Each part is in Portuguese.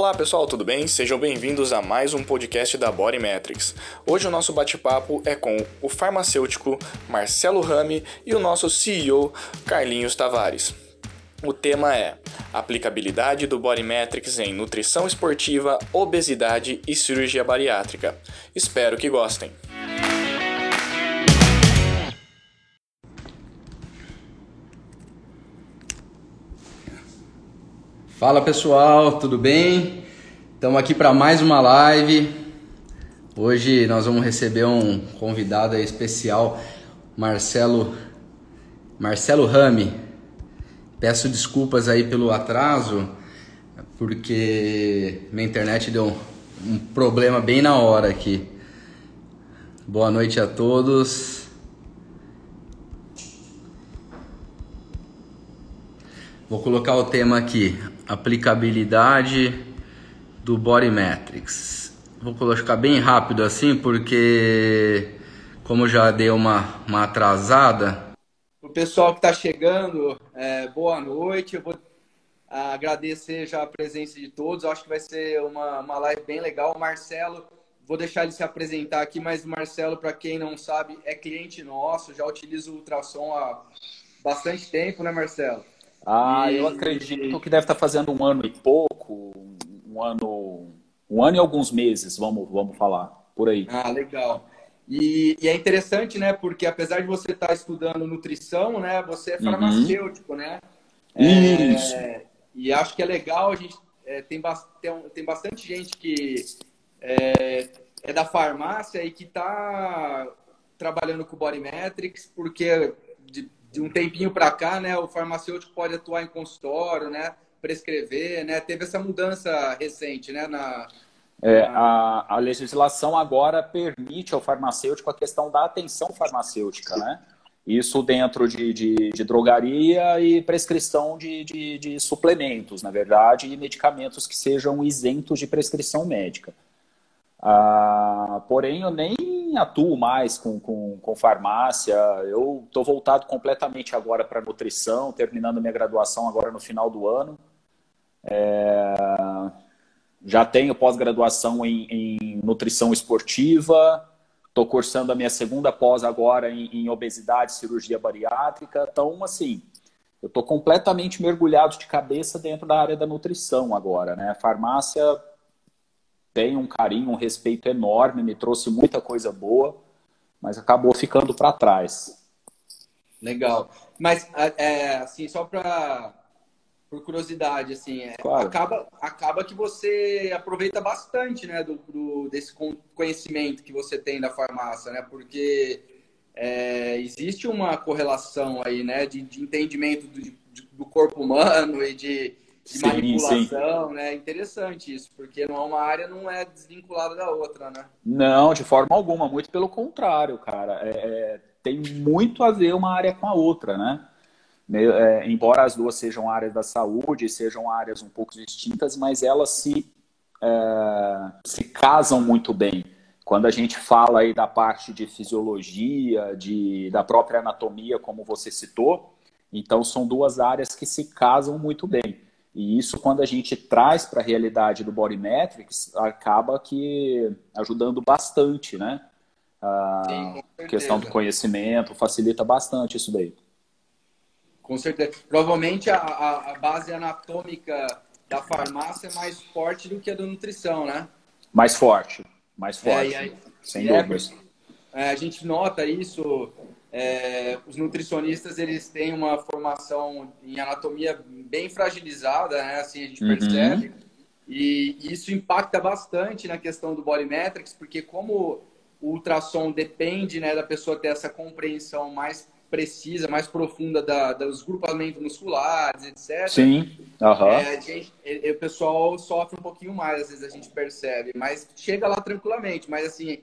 Olá pessoal, tudo bem? Sejam bem-vindos a mais um podcast da Body Metrics. Hoje o nosso bate-papo é com o farmacêutico Marcelo Rami e o nosso CEO Carlinhos Tavares. O tema é aplicabilidade do Body Metrics em nutrição esportiva, obesidade e cirurgia bariátrica. Espero que gostem. Fala pessoal, tudo bem? Estamos aqui para mais uma live. Hoje nós vamos receber um convidado especial, Marcelo Marcelo Rami. Peço desculpas aí pelo atraso, porque minha internet deu um problema bem na hora aqui. Boa noite a todos. Vou colocar o tema aqui, aplicabilidade do Body Metrics. Vou colocar bem rápido assim, porque como já deu uma, uma atrasada. O pessoal que está chegando, é, boa noite. Eu vou agradecer já a presença de todos. Eu acho que vai ser uma, uma live bem legal. O Marcelo, vou deixar ele se apresentar aqui, mas o Marcelo, para quem não sabe, é cliente nosso, já utiliza o ultrassom há bastante tempo, né, Marcelo? Ah, e... eu acredito que deve estar fazendo um ano e pouco, um ano, um ano e alguns meses, vamos, vamos falar, por aí. Ah, legal. E, e é interessante, né? Porque apesar de você estar estudando nutrição, né? Você é uhum. farmacêutico, uhum. né? Isso. É, e acho que é legal, a gente é, tem, tem, tem bastante gente que é, é da farmácia e que está trabalhando com Body Metrics, porque de, um tempinho para cá, né, o farmacêutico pode atuar em consultório, né, prescrever, né, teve essa mudança recente, né, na, é, a, a, legislação agora permite ao farmacêutico a questão da atenção farmacêutica, né? Isso dentro de, de, de drogaria e prescrição de, de, de, suplementos, na verdade, e medicamentos que sejam isentos de prescrição médica. Ah, porém, eu nem atuo mais com, com, com farmácia, eu estou voltado completamente agora para nutrição, terminando minha graduação agora no final do ano. É, já tenho pós-graduação em, em, nutrição esportiva, estou cursando a minha segunda pós agora em, em obesidade cirurgia bariátrica. Então, assim, eu estou completamente mergulhado de cabeça dentro da área da nutrição agora, né? Farmácia tem um carinho, um respeito enorme, me trouxe muita coisa boa, mas acabou ficando para trás. Legal. Mas, é, assim, só para por curiosidade, assim, é, claro. acaba, acaba que você aproveita bastante, né, do, do, desse conhecimento que você tem da farmácia, né, porque é, existe uma correlação aí, né, de, de entendimento do, do corpo humano e de, de sim, manipulação, sim. né? Interessante isso, porque não é uma área não é desvinculada da outra, né? Não, de forma alguma, muito pelo contrário, cara. É, é, tem muito a ver uma área com a outra, né? É, embora as duas sejam áreas da saúde, sejam áreas um pouco distintas, mas elas se, é, se casam muito bem. Quando a gente fala aí da parte de fisiologia, de, da própria anatomia, como você citou, então são duas áreas que se casam muito bem. E isso, quando a gente traz para a realidade do Body Metrics, acaba que ajudando bastante, né? A Sim, questão do conhecimento, facilita bastante isso daí. Com certeza. Provavelmente a, a, base anatômica da farmácia é mais forte do que a da nutrição, né? Mais forte, mais é, forte, é, aí, sem dúvidas. É, a gente nota isso é, os nutricionistas eles têm uma formação em anatomia bem fragilizada, né? Assim a gente uhum. percebe. E isso impacta bastante na questão do body metrics, porque como o ultrassom depende né, da pessoa ter essa compreensão mais precisa, mais profunda da, dos grupamentos musculares, etc. Sim. Uhum. É, gente, o pessoal sofre um pouquinho mais, às vezes a gente percebe, mas chega lá tranquilamente. Mas assim,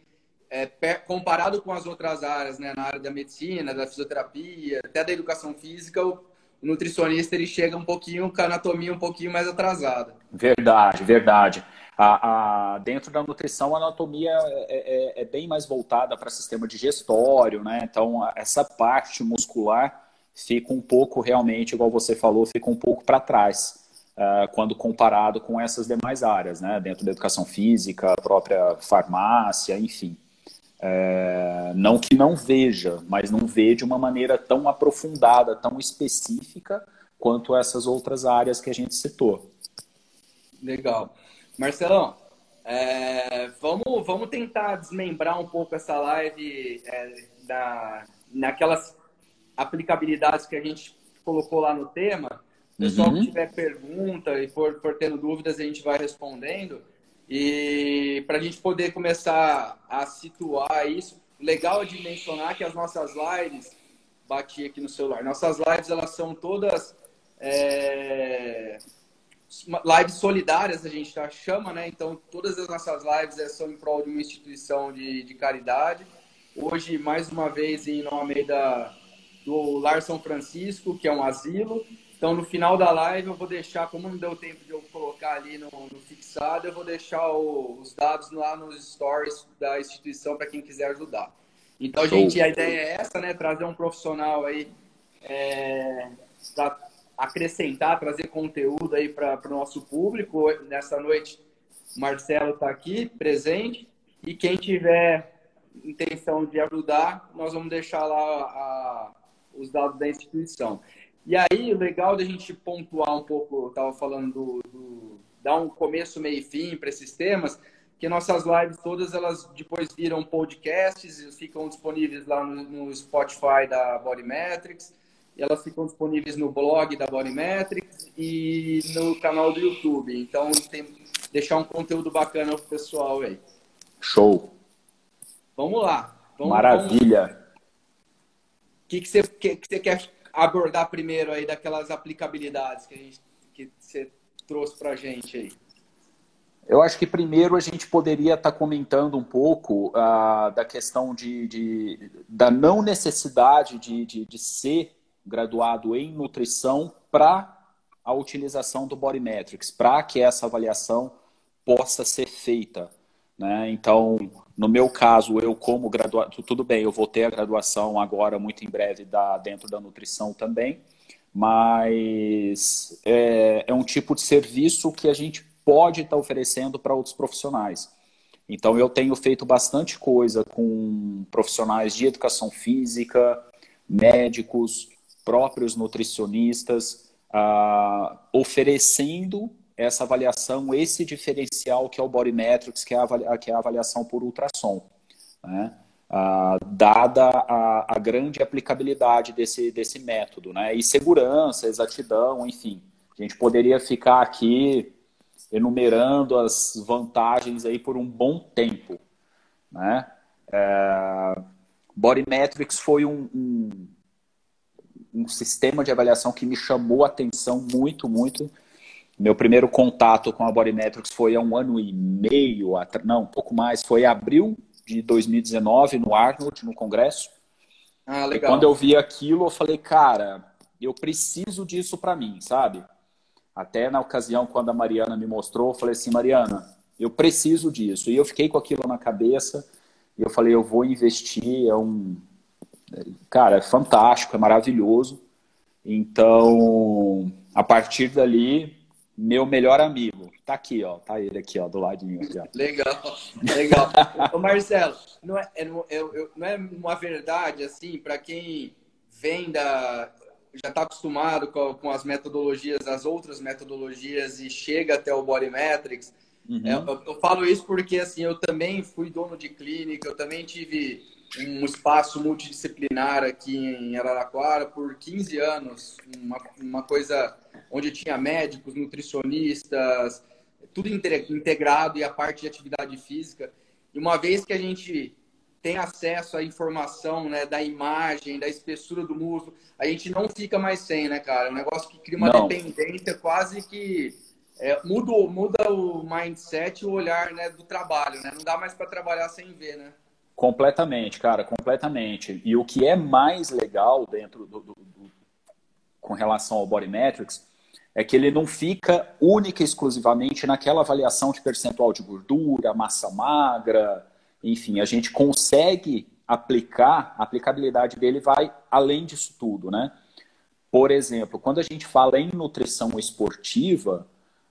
é, comparado com as outras áreas, né, na área da medicina, da fisioterapia, até da educação física, o, nutricionista ele chega um pouquinho com a anatomia um pouquinho mais atrasada. Verdade, verdade. A, a, dentro da nutrição, a anatomia é, é, é bem mais voltada para sistema digestório, né? Então, essa parte muscular fica um pouco, realmente, igual você falou, fica um pouco para trás. uh, quando comparado com essas demais áreas, né? dentro da educação física, a própria farmácia, enfim. É, não que não veja, mas não vê de uma maneira tão aprofundada, tão específica quanto essas outras áreas que a gente citou. Legal. Marcelão, é, vamos, vamos tentar desmembrar um pouco essa live é, da, naquelas aplicabilidades que a gente colocou lá no tema. O pessoal uhum. que tiver pergunta e for, for tendo dúvidas, a gente vai respondendo. E para a gente poder começar a situar isso, legal de mencionar que as nossas lives, bati aqui no celular, nossas lives elas são todas é, lives solidárias, a gente tá, chama, né? Então todas as nossas lives são em prol de uma instituição de, de caridade. Hoje, mais uma vez, em nome da, do Lar São Francisco, que é um asilo. Então, no final da live, eu vou deixar, como não deu tempo de eu colocar ali no, no fixado, eu vou deixar o, os dados lá nos stories da instituição para quem quiser ajudar. Então, gente, a ideia é essa, né? Trazer um profissional aí é, para acrescentar, trazer conteúdo aí para o nosso público. Nessa noite, Marcelo está aqui, presente. E quem tiver intenção de ajudar, nós vamos deixar lá a, os dados da instituição. E aí, legal da gente pontuar um pouco, eu estava falando do, do, dar um começo, meio e fim para esses temas, que nossas lives todas elas depois viram podcasts e ficam disponíveis lá no, no Spotify da Bodymetrics, e elas ficam disponíveis no blog da Bodymetrics e no canal do YouTube. Então, tem deixar um conteúdo bacana para o pessoal aí. Show! Vamos lá. Vamos, Maravilha! O que, que, você, que, que você quer abordar primeiro aí daquelas aplicabilidades que, a gente, que você trouxe para a gente aí? Eu acho que primeiro a gente poderia estar tá comentando um pouco uh, da questão de, de, da não necessidade de, de, de ser graduado em nutrição para a utilização do Body Metrics, para que essa avaliação possa ser feita. Né? Então, no meu caso, eu como graduado, tudo bem, eu vou ter a graduação agora, muito em breve, da, dentro da nutrição também, mas é, é um tipo de serviço que a gente pode estar oferecendo para outros profissionais. Então, eu tenho feito bastante coisa com profissionais de educação física, médicos, próprios nutricionistas, ah, oferecendo essa avaliação, esse diferencial que é o Body Metrics, que é a, que é a avaliação por ultrassom. Né? Ah, dada a, a, grande aplicabilidade desse, desse método, né? e segurança, exatidão, enfim. A gente poderia ficar aqui enumerando as vantagens aí por um bom tempo. Né? É, foi um, um, um sistema de avaliação que me chamou a atenção muito, muito, meu primeiro contato com a Bodymetrics foi há um ano e meio, não, um pouco mais, foi em abril de 2019, no Arnold, no congresso. Ah, legal. E quando eu vi aquilo, eu falei, cara, eu preciso disso para mim, sabe? Até na ocasião, quando a Mariana me mostrou, eu falei assim, Mariana, eu preciso disso. E eu fiquei com aquilo na cabeça, e eu falei, eu vou investir, é um... Cara, é fantástico, é maravilhoso. Então, a partir dali, meu melhor amigo. Tá aqui, ó. Tá ele aqui, ó, do ladinho. Aqui, ó. Legal, legal. Ô, Marcelo, não é, é, é, não é uma verdade, assim, para quem vem da. já está acostumado com, com, as metodologias, as outras metodologias e chega até o Body Metrics. Uhum. É, eu, eu falo isso porque, assim, eu também fui dono de clínica, eu também tive um espaço multidisciplinar aqui em Araraquara por 15 anos, uma, uma coisa onde tinha médicos, nutricionistas, tudo integrado e a parte de atividade física. E uma vez que a gente tem acesso à informação, né, da imagem, da espessura do músculo, a gente não fica mais sem, né, cara? É um negócio que cria uma não. dependência quase que é, muda, muda o mindset, o olhar, né, do trabalho, né? Não dá mais para trabalhar sem ver, né? Completamente, cara, completamente. E o que é mais legal dentro do, do, do com relação ao Body Metrics é que ele não fica única e exclusivamente naquela avaliação de percentual de gordura, massa magra, enfim, a gente consegue aplicar, a aplicabilidade dele vai além disso tudo, né? por exemplo, quando a gente fala em nutrição esportiva,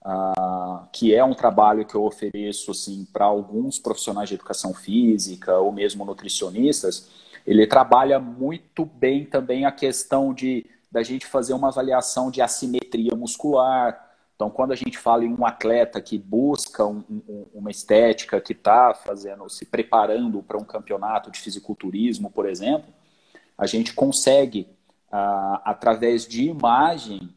uh, que é um trabalho que eu ofereço assim, para alguns profissionais de educação física ou mesmo nutricionistas, ele trabalha muito bem também a questão de da gente fazer uma avaliação de assimetria muscular. Então, quando a gente fala em um atleta que busca um, um, uma estética, que está fazendo, se preparando para um campeonato de fisiculturismo, por exemplo, a gente consegue, ah, através de imagem,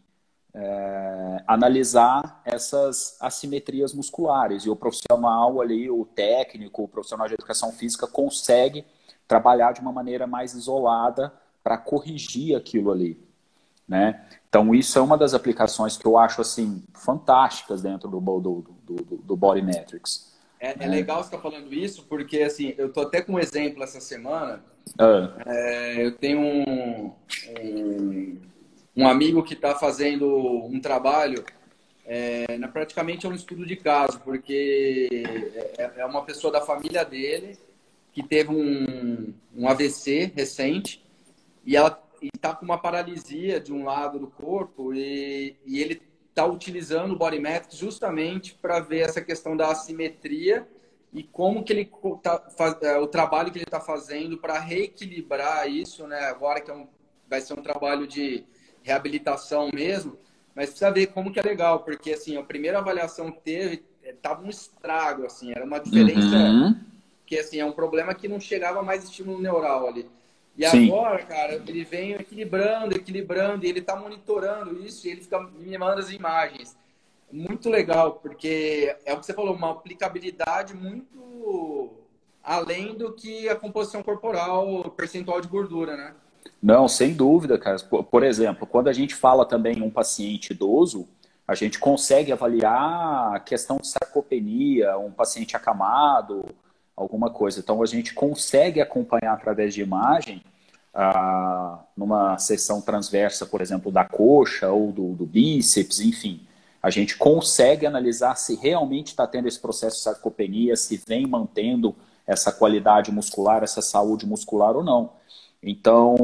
é, analisar essas assimetrias musculares. E o profissional ali, o técnico, o profissional de educação física, consegue trabalhar de uma maneira mais isolada para corrigir aquilo ali. Né? Então, isso é uma das aplicações que eu acho assim fantásticas dentro do, do, do, do Body Metrics. É, é, legal você estar tá falando isso, porque assim, eu tô até com um exemplo essa semana. Ah. É, eu tenho um, um, um amigo que está fazendo um trabalho, é, na, praticamente é um estudo de caso, porque é, é uma pessoa da família dele que teve um, um AVC recente e ela está com uma paralisia de um lado do corpo e, e ele está utilizando o body justamente para ver essa questão da assimetria e como que ele tá, faz, é, o trabalho que ele está fazendo para reequilibrar isso, né? Agora que é um, vai ser um trabalho de reabilitação mesmo, mas precisa ver como que é legal, porque assim a primeira avaliação que teve estava é, um estrago, assim, era uma diferença uhum. que assim é um problema que não chegava mais estímulo neural ali. E Sim. agora, cara, ele vem equilibrando, equilibrando, e ele está monitorando isso, e ele fica me manda as imagens. Muito legal, porque é o que você falou, uma aplicabilidade muito além do que a composição corporal, percentual de gordura, né? Não, sem dúvida, cara. Por exemplo, quando a gente fala também em um paciente idoso, a gente consegue avaliar a questão de sarcopenia, um paciente acamado, alguma coisa. Então a gente consegue acompanhar através de imagem, ah, numa seção transversa, por exemplo, da coxa ou do, do bíceps, enfim. A gente consegue analisar se realmente está tendo esse processo de sarcopenia, se vem mantendo essa qualidade muscular, essa saúde muscular ou não. Então,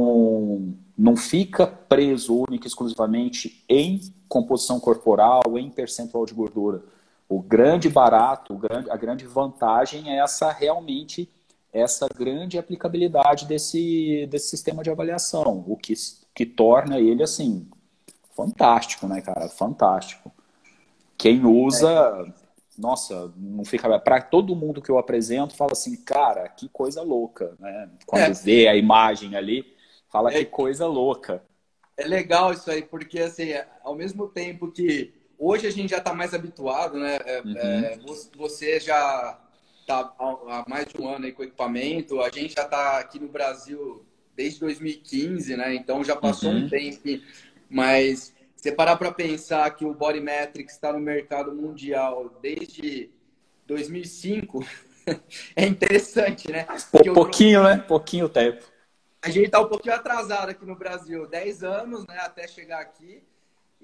não fica preso única e exclusivamente em composição corporal, em percentual de gordura. O grande barato, a grande vantagem é essa realmente essa grande aplicabilidade desse, desse sistema de avaliação, o que, que torna ele assim fantástico, né, cara? Fantástico. Quem usa, nossa, não fica para todo mundo que eu apresento fala assim, cara, que coisa louca, né? Quando é. vê a imagem ali, fala é. que coisa louca. É legal isso aí, porque assim, ao mesmo tempo que Hoje a gente já está mais habituado, né? É, uhum. É, você já está há mais de um ano aí com equipamento. A gente já está aqui no Brasil desde 2015, né? Então já passou uhum. um tempo. Mas você parar para pensar que o Body Metrics está no mercado mundial desde 2005, é interessante, né? Porque pouquinho, né? Pouquinho tempo. A gente está um pouquinho atrasado aqui no Brasil, 10 anos, né? Até chegar aqui.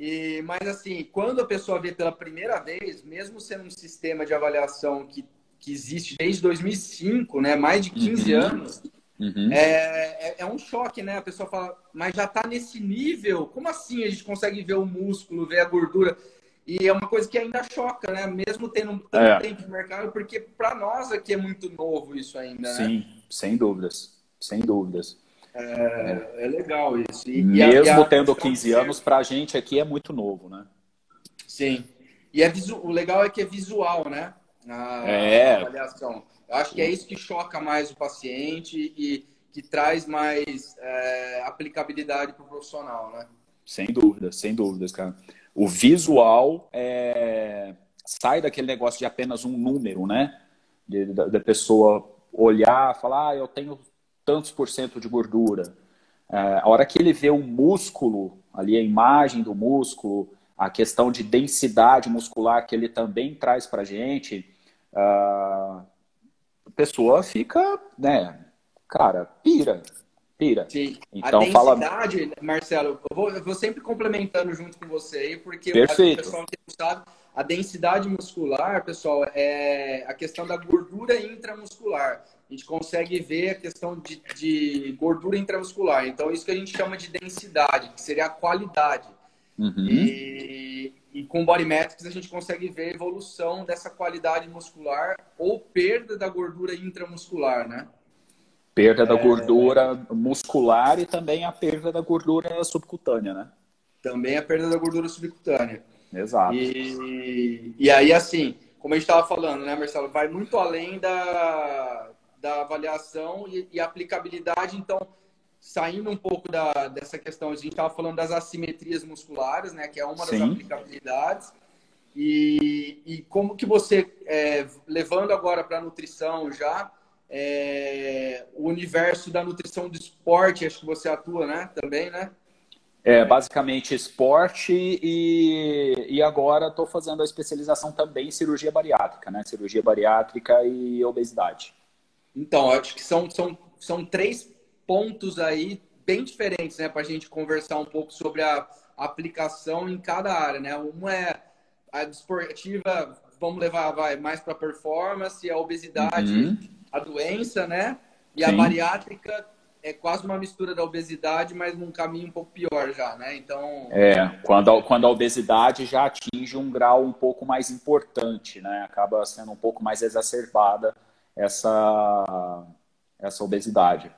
E, mas assim, quando a pessoa vê pela primeira vez, mesmo sendo um sistema de avaliação que, que existe desde 2005, né, mais de 15 uhum. anos, uhum. É, é, é, um choque, né? A pessoa fala, mas já está nesse nível? Como assim a gente consegue ver o músculo, ver a gordura? E é uma coisa que ainda choca, né? Mesmo tendo tanto é. tempo de mercado, porque para nós aqui é muito novo isso ainda, né? Sim, sem dúvidas, sem dúvidas. É, é legal isso. E, Mesmo e a, tendo 15 anos, para a gente aqui é muito novo, né? Sim. E é visu... o legal é que é visual, né? A, é. A avaliação. Eu acho que é isso que choca mais o paciente e que traz mais é, aplicabilidade para o profissional, né? Sem dúvida, sem dúvidas, cara. O visual é... sai daquele negócio de apenas um número, né? Da pessoa olhar, falar, ah, eu tenho tantos por cento de gordura. É, a hora que ele vê o músculo, ali a imagem do músculo, a questão de densidade muscular que ele também traz para a gente, a pessoa fica, né, cara, pira, pira. Sim. Então, a densidade, fala... Marcelo, eu vou, eu vou, sempre complementando junto com você aí, porque Perfeito. o pessoal não sabe, a densidade muscular, pessoal, é a questão da gordura intramuscular. A gente consegue ver a questão de, de gordura intramuscular. Então, isso que a gente chama de densidade, que seria a qualidade. Uhum. E, e com Body Metrics a gente consegue ver a evolução dessa qualidade muscular ou perda da gordura intramuscular, né? Perda da é... gordura muscular e também a perda da gordura subcutânea, né? Também a perda da gordura subcutânea. Exato. E, e aí, assim, como a gente estava falando, né, Marcelo, vai muito além da, da avaliação e, e aplicabilidade. Então, saindo um pouco da, dessa questão, a gente estava falando das assimetrias musculares, né, que é uma Sim. das aplicabilidades. E, e como que você, é, levando agora para a nutrição já, é, o universo da nutrição do esporte, acho que você atua, né, também, né? É, basicamente esporte e, e agora estou fazendo a especialização também em cirurgia bariátrica, né? Cirurgia bariátrica e obesidade. Então, acho que são, são, são três pontos aí bem diferentes, né? Para a gente conversar um pouco sobre a aplicação em cada área, né? Uma é a desportiva, vamos levar vai, mais para performance, a obesidade, uhum. a doença, né? E Sim. a bariátrica é quase uma mistura da obesidade, mas num caminho um pouco pior já, né? Então. É, quando a, quando a obesidade já atinge um grau um pouco mais importante, né? Acaba sendo um pouco mais exacerbada essa, essa obesidade.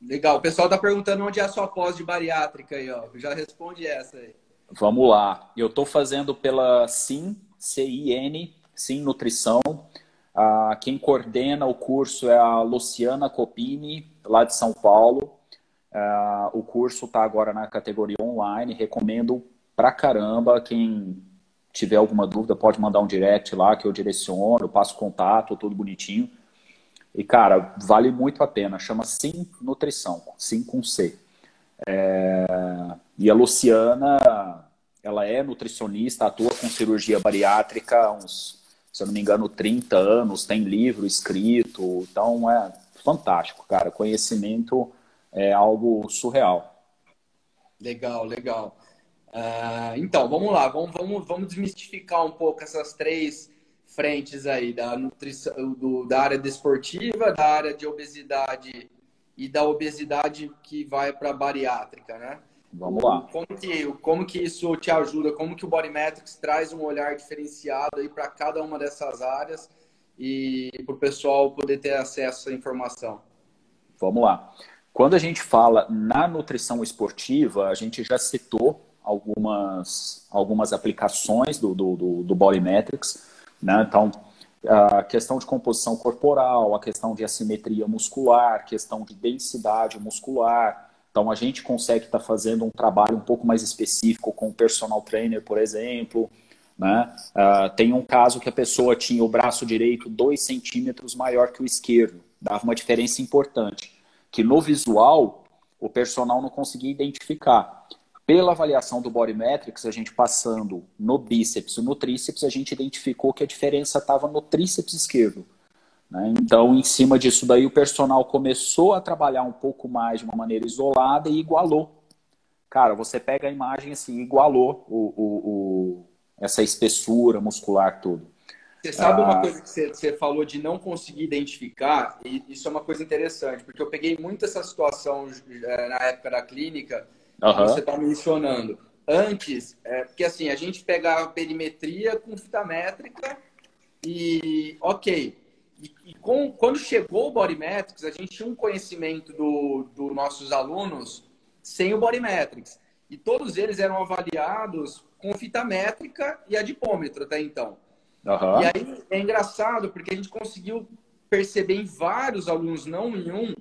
Legal. O pessoal está perguntando onde é a sua pós de bariátrica aí, ó. Já responde essa aí. Vamos lá. Eu estou fazendo pela SIN, C-I-N, SIN Nutrição. Ah, quem coordena o curso é a Luciana Copini, lá de São Paulo. Uh, o curso está agora na categoria online. Recomendo pra caramba. Quem tiver alguma dúvida, pode mandar um direct lá que eu direciono, passo contato, tudo bonitinho. E, cara, vale muito a pena. Chama Sim Nutrição, Sim com C. É... E a Luciana, ela é nutricionista, atua com cirurgia bariátrica há uns, se eu não me engano, 30 anos, tem livro escrito. Então, é fantástico, cara. Conhecimento é algo surreal. Legal, legal. Uh, então, vamos lá, vamos, vamos, vamos desmistificar um pouco essas três frentes aí, da, nutrição, do, da área desportiva, da área de obesidade e da obesidade que vai para a bariátrica, né? Vamos lá. Como que, como que isso te ajuda? Como que o Body Metrics traz um olhar diferenciado aí para cada uma dessas áreas e para o pessoal poder ter acesso à informação? Vamos lá. Quando a gente fala na nutrição esportiva, a gente já citou algumas, algumas aplicações do, do, do, do Body Metrics. Né? Então, a questão de composição corporal, a questão de assimetria muscular, questão de densidade muscular. Então, a gente consegue estar tá fazendo um trabalho um pouco mais específico com o personal trainer, por exemplo, né? Uh, tem um caso que a pessoa tinha o braço direito 2 centímetros maior que o esquerdo, dava uma diferença importante, que no visual o personal não conseguia identificar. Pela avaliação do Body Metrics, a gente passando no bíceps e no tríceps, a gente identificou que a diferença estava no tríceps esquerdo. Né? Então, em cima disso daí, o personal começou a trabalhar um pouco mais de uma maneira isolada e igualou. Cara, você pega a imagem assim, igualou o, o, o essa espessura muscular, tudo. Você sabe uma ah. coisa que você, você, falou de não conseguir identificar, e isso é uma coisa interessante, porque eu peguei muito essa situação é, na época da clínica, uhum. que você está mencionando. Antes, é, porque assim, a gente pegava perimetria com fita métrica e ok. E, e com, quando chegou o Bodymetrics, a gente tinha um conhecimento dos do nossos alunos sem o Bodymetrics. E todos eles eram avaliados com fita métrica e adipômetro até então. Uhum. E aí é engraçado porque a gente conseguiu perceber em vários alunos, não em um,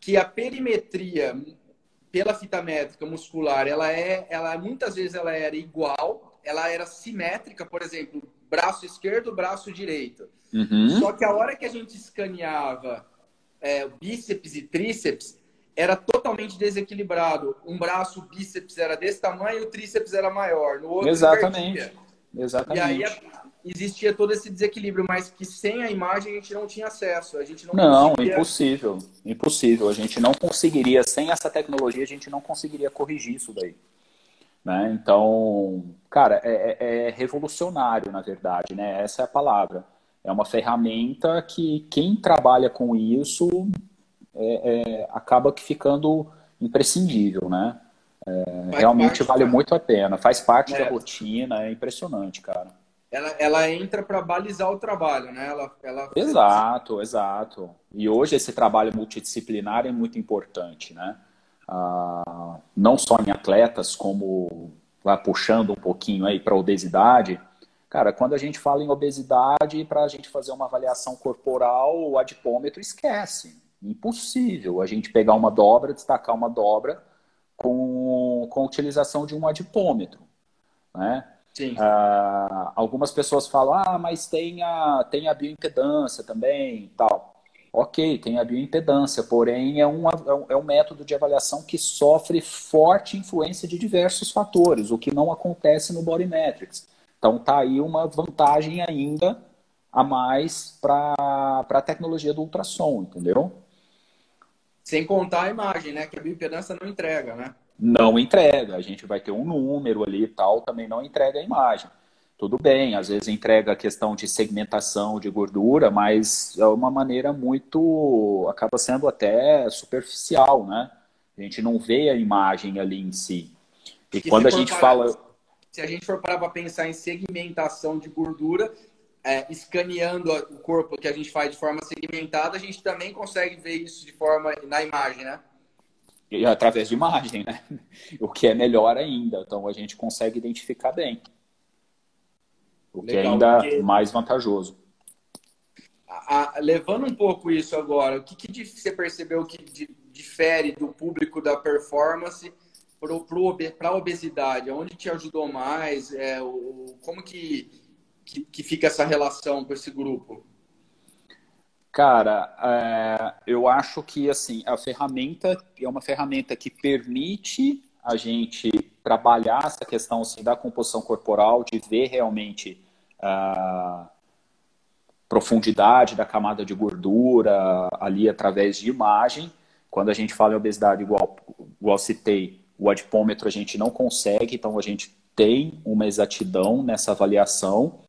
que a perimetria pela fita métrica muscular, ela é, ela muitas vezes ela era igual, ela era simétrica, por exemplo, braço esquerdo, braço direito. Uhum. Só que a hora que a gente escaneava é, bíceps e tríceps, era totalmente desequilibrado. Um braço, o bíceps era desse tamanho, o tríceps era maior. No outro, Exatamente. Exatamente. E aí existia todo esse desequilíbrio, mas que sem a imagem a gente não tinha acesso. A gente não, não conseguia... impossível. Impossível. A gente não conseguiria, sem essa tecnologia, a gente não conseguiria corrigir isso daí. Né? Então, cara, é, é, é revolucionário, na verdade, né? Essa é a palavra. é uma ferramenta que quem trabalha com isso é, é, acaba que ficando imprescindível, né? É, realmente vale muito a pena, faz parte da é. rotina, é impressionante, cara. Ela, ela entra para balizar o trabalho, né? Ela, ela... Exato, exato. E hoje esse trabalho multidisciplinar é muito importante, né? Ah, não só em atletas, como vai puxando um pouquinho aí para obesidade. Cara, quando a gente fala em obesidade, para a gente fazer uma avaliação corporal, o adipômetro esquece. Impossível a gente pegar uma dobra, destacar uma dobra com, com a utilização de um adipômetro. Né? Sim. Ah, algumas pessoas falam, ah, mas tem a, tem a bioimpedância também tal. Ok, tem a bioimpedância, porém é, é um, é um método de avaliação que sofre forte influência de diversos fatores, o que não acontece no Body Metrics. Então tá aí uma vantagem ainda a mais para a tecnologia do ultrassom, entendeu? Sem contar a imagem, né? Que a bioimpedância não entrega, né? Não entrega. A gente vai ter um número ali e tal, também não entrega a imagem. Tudo bem, às vezes entrega a questão de segmentação de gordura, mas é uma maneira muito. acaba sendo até superficial, né? A gente não vê a imagem ali em si. E quando a gente fala. Se a gente for parar para pensar em segmentação de gordura, é, escaneando o corpo que a gente faz de forma segmentada, a gente também consegue ver isso de forma na imagem, né? E através de imagem, né? O que é melhor ainda. Então a gente consegue identificar bem. O Legal, que é ainda porque... mais vantajoso. A, a, levando um pouco isso agora, o que, que você percebeu que difere do público da performance para a obesidade? Onde te ajudou mais? É, o, como que que, que fica essa relação com esse grupo? Cara, é, eu acho que assim a ferramenta é uma ferramenta que permite a gente trabalhar essa questão assim, da composição corporal, de ver realmente a profundidade da camada de gordura ali através de imagem. Quando a gente fala em obesidade, igual, igual citei, o adipômetro a gente não consegue, então a gente tem uma exatidão nessa avaliação.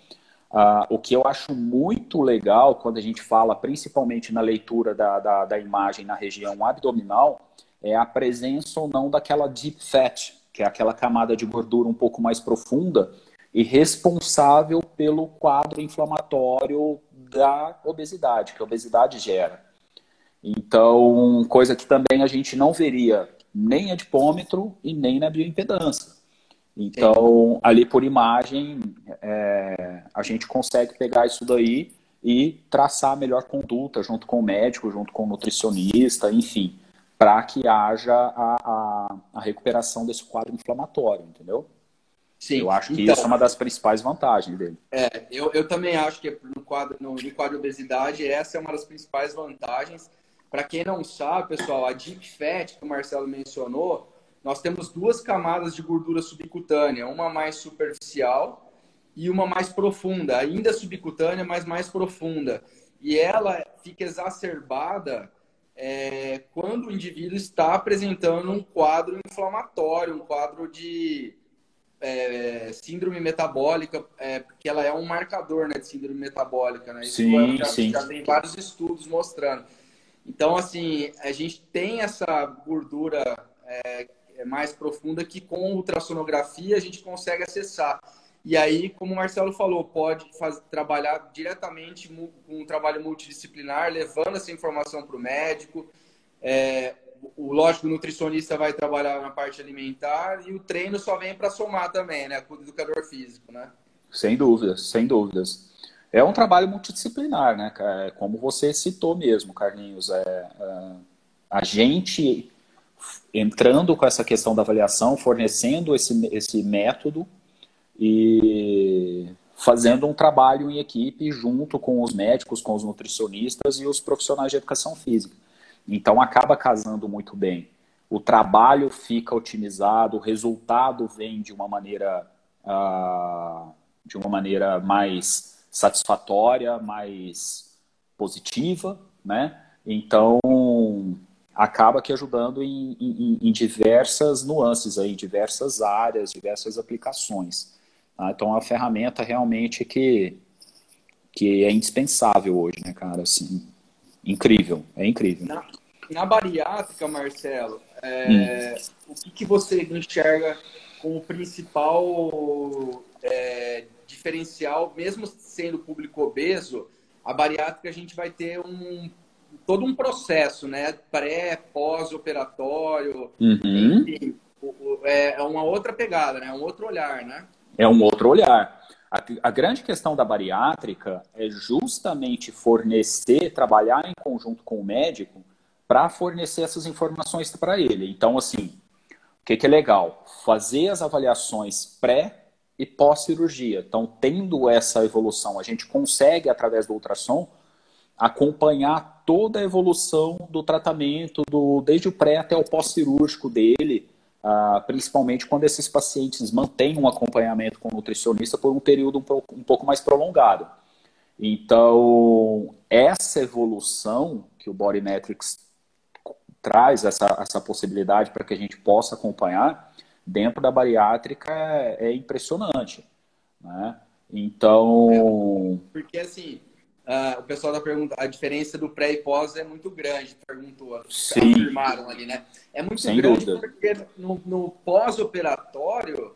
Uh, o que eu acho muito legal quando a gente fala, principalmente na leitura da, da, da, imagem na região abdominal, é a presença ou não daquela deep fat, que é aquela camada de gordura um pouco mais profunda e responsável pelo quadro inflamatório da obesidade, que a obesidade gera. Então, coisa que também a gente não veria nem adipômetro e nem na bioimpedância. Então, Sim. ali por imagem, é, a gente consegue pegar isso daí e traçar a melhor conduta junto com o médico, junto com o nutricionista, enfim, para que haja a, a, a, recuperação desse quadro inflamatório, entendeu? Sim. Eu acho que então, isso é uma das principais vantagens dele. É, eu, eu também acho que no quadro, no, no quadro de obesidade, essa é uma das principais vantagens. Para quem não sabe, pessoal, a deep fat que o Marcelo mencionou, nós temos duas camadas de gordura subcutânea, uma mais superficial e uma mais profunda, ainda subcutânea, mas mais profunda. E ela fica exacerbada é, quando o indivíduo está apresentando um quadro inflamatório, um quadro de é, síndrome metabólica, é, porque ela é um marcador né, de síndrome metabólica. Né? Isso sim, já, sim. já tem vários estudos mostrando. Então, assim, a gente tem essa gordura é, é mais profunda que com ultrassonografia a gente consegue acessar. E aí, como o Marcelo falou, pode fazer, trabalhar diretamente com um trabalho multidisciplinar, levando essa informação para o médico. É, o lógico, o nutricionista vai trabalhar na parte alimentar e o treino só vem para somar também, né? Com o educador físico, né? Sem dúvidas, sem dúvidas. É um trabalho multidisciplinar, né? Como você citou mesmo, Carlinhos. É, é, a gente entrando com essa questão da avaliação, fornecendo esse, esse método e fazendo um trabalho em equipe junto com os médicos, com os nutricionistas e os profissionais de educação física. Então acaba casando muito bem. O trabalho fica otimizado, o resultado vem de uma maneira uh, de uma maneira mais satisfatória, mais positiva, né? Então acaba que ajudando em, em, em diversas nuances, aí, diversas áreas, diversas aplicações. Tá? Então, é uma ferramenta realmente que que é indispensável hoje, né, cara? Assim, incrível, é incrível. Na, na bariátrica, Marcelo, é, hum. o que, que, você enxerga como principal é, diferencial, mesmo sendo público obeso, a bariátrica a gente vai ter um todo um processo, né? Pré, pós-operatório, uhum. enfim, é, é uma outra pegada, né? Um outro olhar, né? É um outro olhar. A, a, grande questão da bariátrica é justamente fornecer, trabalhar em conjunto com o médico para fornecer essas informações para ele. Então, assim, o que, que é legal? Fazer as avaliações pré e pós-cirurgia. Então, tendo essa evolução, a gente consegue, através do ultrassom, acompanhar toda a evolução do tratamento, do, desde o pré até o pós-cirúrgico dele, uh, principalmente quando esses pacientes mantêm um acompanhamento com o nutricionista por um período um pouco, um pouco mais prolongado. Então, essa evolução que o Body Metrics traz, essa, essa possibilidade para que a gente possa acompanhar, dentro da bariátrica é, é impressionante. Né? Então. Porque assim, Uh, o pessoal da pergunta, a diferença do pré e pós é muito grande, perguntou, Sim. afirmaram ali, né? É muito Sem grande dúvida. porque no, no pós-operatório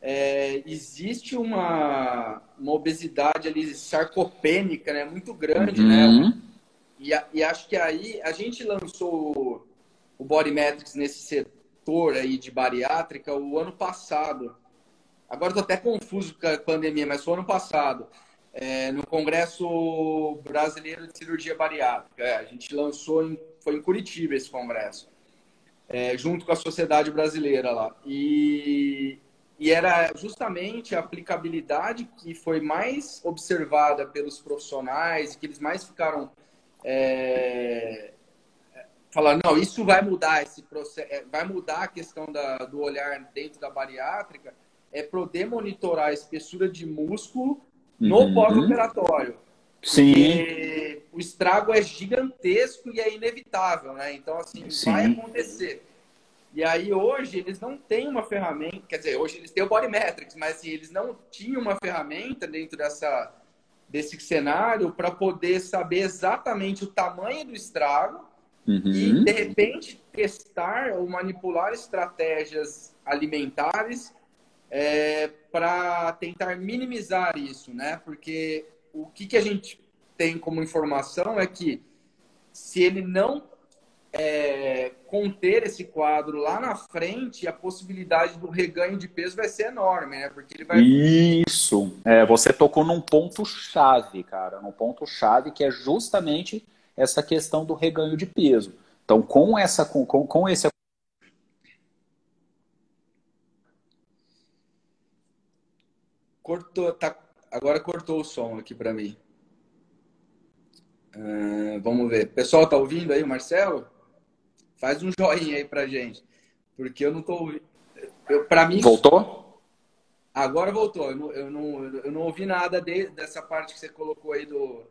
é, existe uma, uma obesidade ali sarcopênica, né? Muito grande, né? uhum. né? E, e, acho que aí a gente lançou o Body Metrics nesse setor aí de bariátrica o ano passado. Agora estou até confuso com a pandemia, mas foi o ano passado é, no Congresso Brasileiro de Cirurgia Bariátrica. É, a gente lançou, em, foi em Curitiba esse congresso, é, junto com a Sociedade Brasileira lá. E, e era justamente a aplicabilidade que foi mais observada pelos profissionais, que eles mais ficaram é, falando, não, isso vai mudar esse processo, é, vai mudar a questão da, do olhar dentro da bariátrica, é poder monitorar a espessura de músculo no uhum. pós-operatório. Sim. o estrago é gigantesco e é inevitável, né? Então, assim, Sim. vai acontecer. E aí, hoje, eles não têm uma ferramenta, quer dizer, hoje eles têm o Body Metrics, mas assim, eles não tinham uma ferramenta dentro dessa, desse cenário para poder saber exatamente o tamanho do estrago uhum. e, de repente, testar ou manipular estratégias alimentares é, para tentar minimizar isso, né? Porque o que, que a gente tem como informação é que se ele não é, conter esse quadro lá na frente, a possibilidade do reganho de peso vai ser enorme, né? Porque ele vai. Isso. É, você tocou num ponto chave, cara, num ponto chave que é justamente essa questão do reganho de peso. Então, com essa, com, com esse Cortou, tá, agora cortou o som aqui para mim. Uh, vamos ver. Pessoal, tá ouvindo aí o Marcelo? Faz um joinha aí pra gente. Porque eu não tô ouvindo. Para mim. Voltou? Agora voltou. Eu não, eu não, eu não ouvi nada de, dessa parte que você colocou aí do,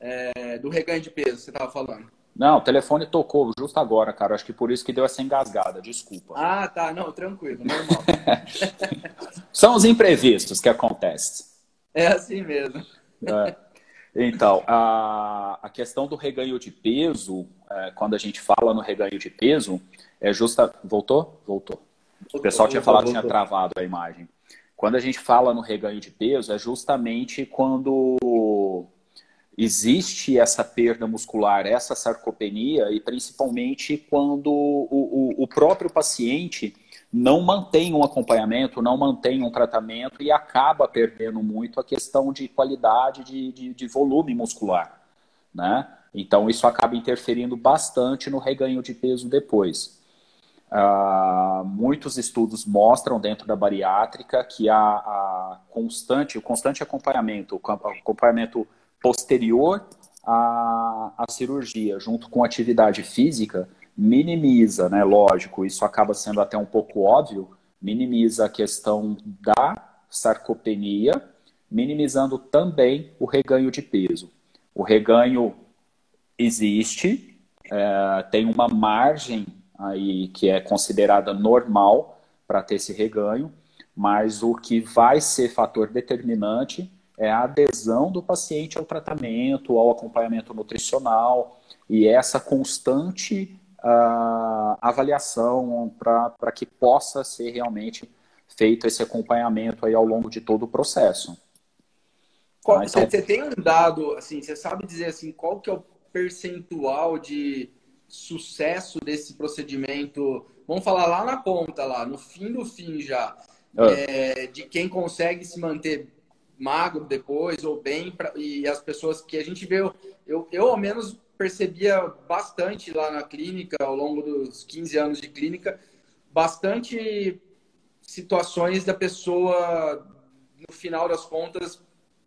é, do reganho de peso, você tava falando. Não, o telefone tocou justo agora, cara. Acho que por isso que deu essa engasgada. Desculpa. Ah, tá. Não, tranquilo, normal. São os imprevistos que acontecem. É assim mesmo. É. Então, a, a questão do reganho de peso, é, quando a gente fala no reganho de peso, é justa. Voltou? Voltou. O pessoal tinha falado que tinha travado a imagem. Quando a gente fala no reganho de peso, é justamente quando existe essa perda muscular, essa sarcopenia, e principalmente quando o, o, o, próprio paciente não mantém um acompanhamento, não mantém um tratamento e acaba perdendo muito a questão de qualidade de, de, de volume muscular. Né? Então, isso acaba interferindo bastante no reganho de peso depois. Uh, muitos estudos mostram dentro da bariátrica que a, a constante, o constante acompanhamento, o acompanhamento posterior à, à cirurgia, junto com atividade física, minimiza, né? Lógico, isso acaba sendo até um pouco óbvio, minimiza a questão da sarcopenia, minimizando também o reganho de peso. O reganho existe, é, tem uma margem aí que é considerada normal para ter esse reganho, mas o que vai ser fator determinante é a adesão do paciente ao tratamento, ao acompanhamento nutricional e essa constante uh, avaliação para que possa ser realmente feito esse acompanhamento aí ao longo de todo o processo. Qual, ah, então... você, você, tem um dado, assim, você sabe dizer assim, qual que é o percentual de sucesso desse procedimento? Vamos falar lá na ponta, lá, no fim do fim já, ah. é, de quem consegue se manter magro depois ou bem, pra, e as pessoas que a gente vê, eu, eu ao menos percebia bastante lá na clínica, ao longo dos 15 anos de clínica, bastante situações da pessoa, no final das contas,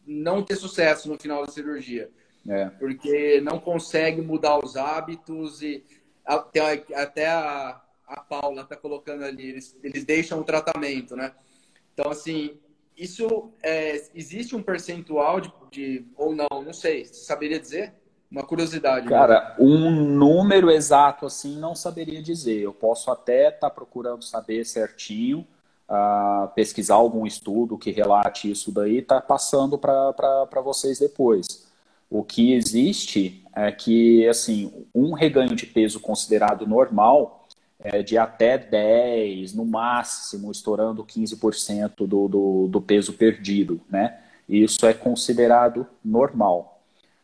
não ter sucesso no final da cirurgia. É. Porque não consegue mudar os hábitos e até, até a, a Paula está colocando ali, eles, eles deixam o tratamento, né? Então, assim, isso é, existe um percentual de, de, ou não, não sei, saberia dizer? Uma curiosidade. Cara, um número exato assim não saberia dizer. Eu posso até estar tá procurando saber certinho, uh, pesquisar algum estudo que relate isso daí, tá passando para vocês depois. O que existe é que, assim, um reganho de peso considerado normal é de até 10, no máximo, estourando 15% do, do, do peso perdido, né? Isso é considerado normal.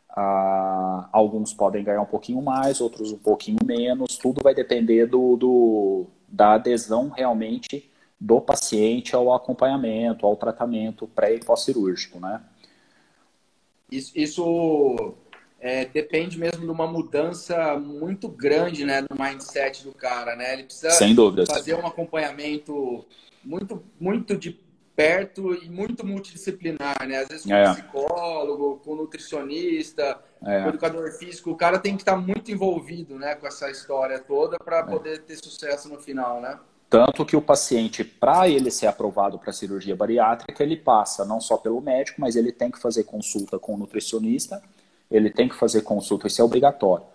Ah, alguns podem ganhar um pouquinho mais, outros um pouquinho menos, tudo vai depender do, do da adesão realmente do paciente ao acompanhamento, ao tratamento pré e pós-cirúrgico, né? Isso, isso é, depende mesmo de uma mudança muito grande, né, no mindset do cara, né? Ele precisa Sem dúvidas. fazer um acompanhamento muito, muito de perto e muito multidisciplinar, né? Às vezes com é. psicólogo, com nutricionista, é. com educador físico, o cara tem que estar muito envolvido, né, com essa história toda para é. poder ter sucesso no final, né? Tanto que o paciente, para ele ser aprovado para cirurgia bariátrica, ele passa não só pelo médico, mas ele tem que fazer consulta com o nutricionista, ele tem que fazer consulta, isso é obrigatório.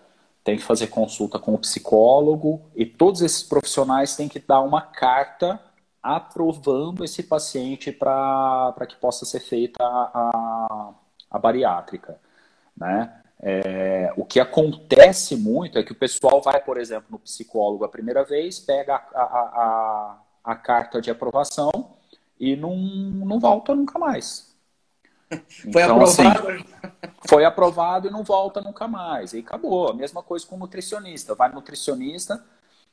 Tem que fazer consulta com o psicólogo e todos esses profissionais têm que dar uma carta aprovando esse paciente para que possa ser feita a, a, bariátrica. Né? É, o que acontece muito é que o pessoal vai, por exemplo, no psicólogo a primeira vez, pega a, a, a, a carta de aprovação e não, não volta nunca mais. Foi então, aprovado. Assim, foi aprovado e não volta nunca mais. E acabou. A mesma coisa com o nutricionista. Vai nutricionista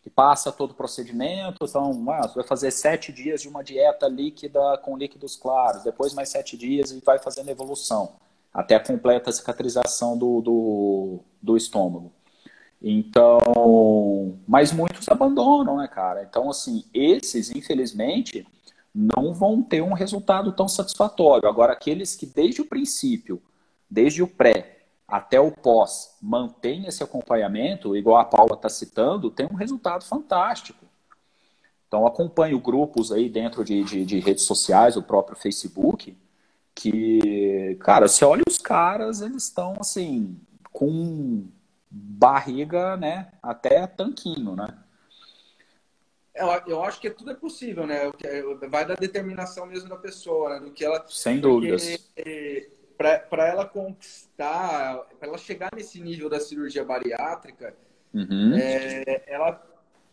e passa todo o procedimento. Então, ah, você vai fazer sete dias de uma dieta líquida com líquidos claros, depois mais sete dias e vai fazendo evolução até a completa cicatrização do, do, do estômago. Então, mas muitos abandonam, né, cara? Então, assim, esses, infelizmente, não vão ter um resultado tão satisfatório. Agora, aqueles que desde o princípio, desde o pré até o pós, mantêm esse acompanhamento, igual a Paula está citando, tem um resultado fantástico. Então, acompanho grupos aí dentro de, de, de redes sociais, o próprio Facebook, que, cara, você olha os caras, eles estão assim, com barriga, né, até tanquinho, né? Eu, eu acho que tudo é possível, né? Vai da determinação mesmo da pessoa, né? Do que ela. Sem dúvidas. Para ela conquistar, para ela chegar nesse nível da cirurgia bariátrica, uhum. é, ela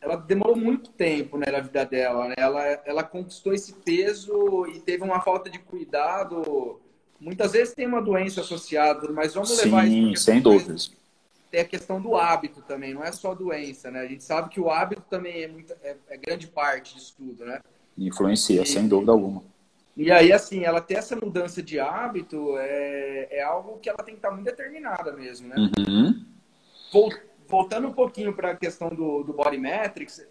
ela demorou muito tempo né, na vida dela. Né? Ela, ela conquistou esse peso e teve uma falta de cuidado. Muitas vezes tem uma doença associada, mas vamos Sim, levar isso. Sem dúvidas. Tem a questão do hábito também, não é só doença, né? A gente sabe que o hábito também é, muito, é, é grande parte disso tudo, né? Influencia, e, sem dúvida alguma. E aí, assim, ela ter essa mudança de hábito é, é algo que ela tem que estar muito determinada mesmo, né? Uhum voltando um pouquinho para a questão do, do body metrics,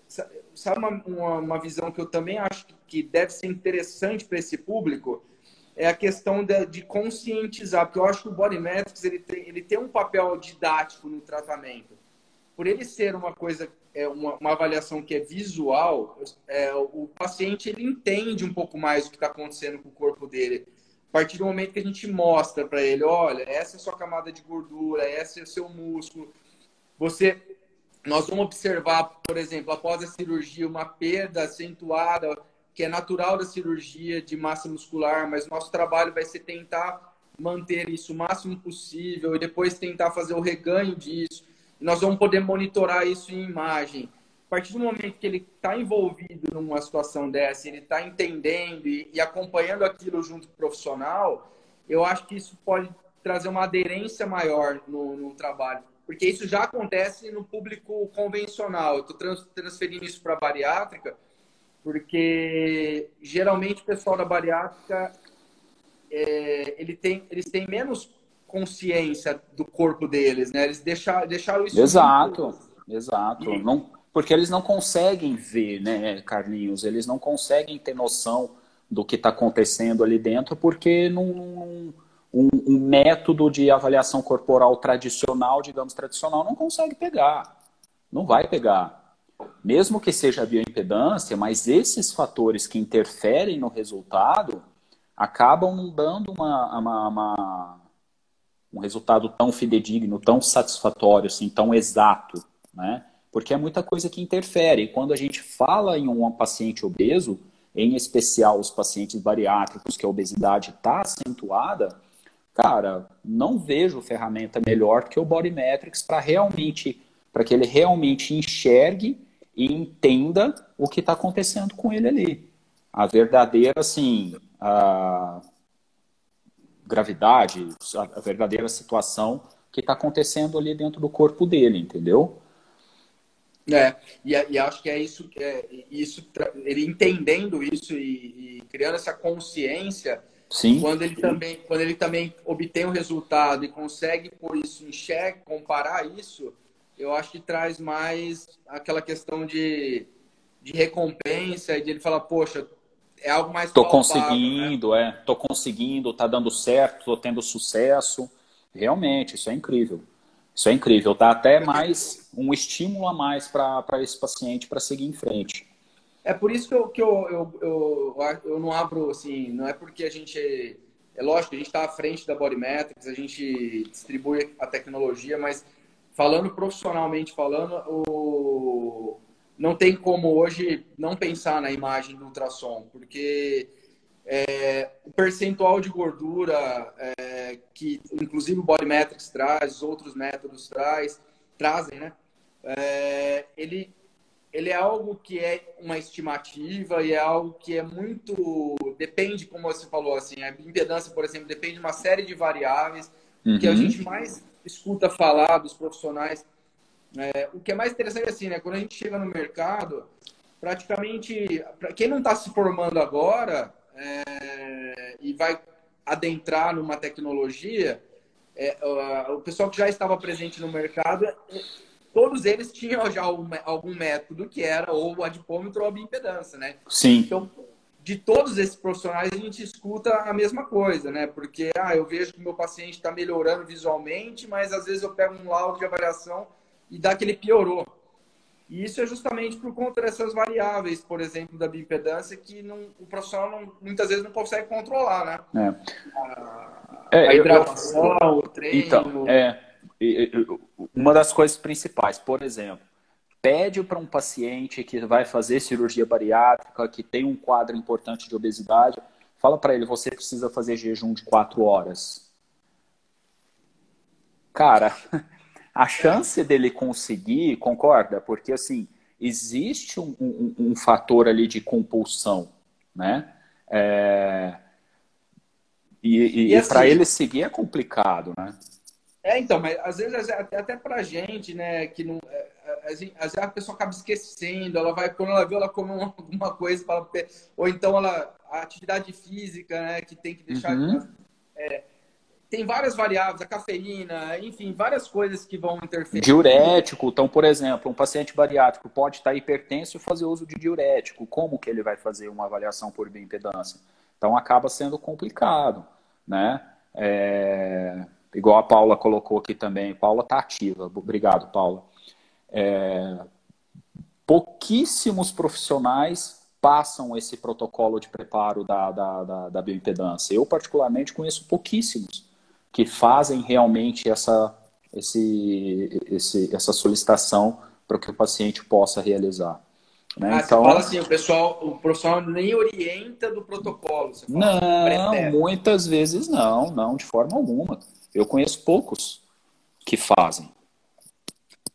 sabe uma, uma, uma, visão que eu também acho que deve ser interessante para esse público? É a questão de, de, conscientizar, porque eu acho que o body metrics ele tem, ele tem um papel didático no tratamento. Por ele ser uma coisa, é uma, uma avaliação que é visual, é, o paciente ele entende um pouco mais o que está acontecendo com o corpo dele. A partir do momento que a gente mostra para ele, olha, essa é a sua camada de gordura, esse é o seu músculo, você, nós vamos observar, por exemplo, após a cirurgia, uma perda acentuada, que é natural da cirurgia de massa muscular, mas nosso trabalho vai ser tentar manter isso o máximo possível e depois tentar fazer o reganho disso. Nós vamos poder monitorar isso em imagem. A partir do momento que ele está envolvido numa situação dessa, ele está entendendo e, e, acompanhando aquilo junto com o profissional, eu acho que isso pode trazer uma aderência maior no, no trabalho. Porque isso já acontece no público convencional. Eu estou trans, transferindo isso para a bariátrica, porque geralmente o pessoal da bariátrica é, ele tem, eles têm menos consciência do corpo deles, né? Eles deixaram, deixaram isso. Exato, muito... exato. E... Não, porque eles não conseguem ver, né, Carlinhos? Eles não conseguem ter noção do que está acontecendo ali dentro, porque num, um, um, método de avaliação corporal tradicional, digamos tradicional, não consegue pegar. Não vai pegar. Mesmo que seja bioimpedância, mas esses fatores que interferem no resultado acabam dando uma, uma, uma, um resultado tão fidedigno, tão satisfatório, assim, tão exato, né? Porque é muita coisa que interfere. E quando a gente fala em um paciente obeso, em especial os pacientes bariátricos, que a obesidade está acentuada, cara, não vejo ferramenta melhor que o Body Metrics para realmente, para que ele realmente enxergue e entenda o que está acontecendo com ele ali. A verdadeira, assim, a gravidade, a verdadeira situação que está acontecendo ali dentro do corpo dele, entendeu? É, e, e acho que é isso, é, isso ele entendendo isso e, e, criando essa consciência, Sim. quando ele também, quando ele também obtém o um resultado e consegue pôr isso em xeque, comparar isso, eu acho que traz mais aquela questão de, de recompensa e de ele falar, poxa, é algo mais Tô palpável, né? conseguindo, né? é. Tô conseguindo, tá dando certo, tô tendo sucesso. Realmente, isso é incrível. Isso é incrível. Dá até mais um estímulo a mais para esse paciente para seguir em frente. É por isso que, eu, que eu, eu, eu, eu, não abro, assim, não é porque a gente. É lógico a gente está à frente da Bodymetrics, a gente distribui a tecnologia, mas falando profissionalmente falando, o, não tem como hoje não pensar na imagem do ultrassom, porque é, o percentual de gordura é, que inclusive o Body Metrics traz, outros métodos traz, trazem, né? É, ele, ele é algo que é uma estimativa e é algo que é muito depende, como você falou assim, a impedância, por exemplo, depende de uma série de variáveis uhum. que a gente mais escuta falar dos profissionais é, o que é mais interessante é assim, né? Quando a gente chega no mercado, praticamente, para quem não está se formando agora é, e vai adentrar numa tecnologia, é, o pessoal que já estava presente no mercado, todos eles tinham já algum método que era ou o adipômetro ou a bioimpedância, né? Sim. Então, de todos esses profissionais, a gente escuta a mesma coisa, né? Porque, ah, eu vejo que meu paciente está melhorando visualmente, mas às vezes eu pego um laudo de avaliação e dá que ele piorou. E isso é justamente por conta dessas variáveis, por exemplo, da bioimpedância, que não, o profissional não, muitas vezes não consegue controlar, né? É. A, é, a hidratação, eu, eu, o treino. Então, é, uma das coisas principais, por exemplo, pede para um paciente que vai fazer cirurgia bariátrica, que tem um quadro importante de obesidade, fala para ele, você precisa fazer jejum de quatro horas. Cara, a chance dele conseguir, concorda? Porque assim, existe um, um, um fator ali de compulsão, né? É... E, e, e assim, para ele seguir é complicado, né? É, então, mas às vezes até, até pra gente, né, que não. É, às vezes a pessoa acaba esquecendo, ela vai, quando ela vê, ela come alguma coisa, fala, ou então ela, a atividade física, né, que tem que deixar. Uhum. É, tem várias variáveis, a cafeína, enfim, várias coisas que vão interferir. Diurético, então, por exemplo, um paciente bariátrico pode estar hipertenso e fazer uso de diurético. Como que ele vai fazer uma avaliação por bioimpedância? Então, acaba sendo complicado, né? É... Igual a Paula colocou aqui também. Paula está ativa. Obrigado, Paula. É... Pouquíssimos profissionais passam esse protocolo de preparo da, da, da, da bioimpedância. Eu, particularmente, conheço pouquíssimos que fazem realmente essa, esse, esse, essa solicitação para que o paciente possa realizar. Né? Ah, então, fala assim, o pessoal, o profissional nem orienta do protocolo. não, muitas vezes não, não, de forma alguma. Eu conheço poucos que fazem.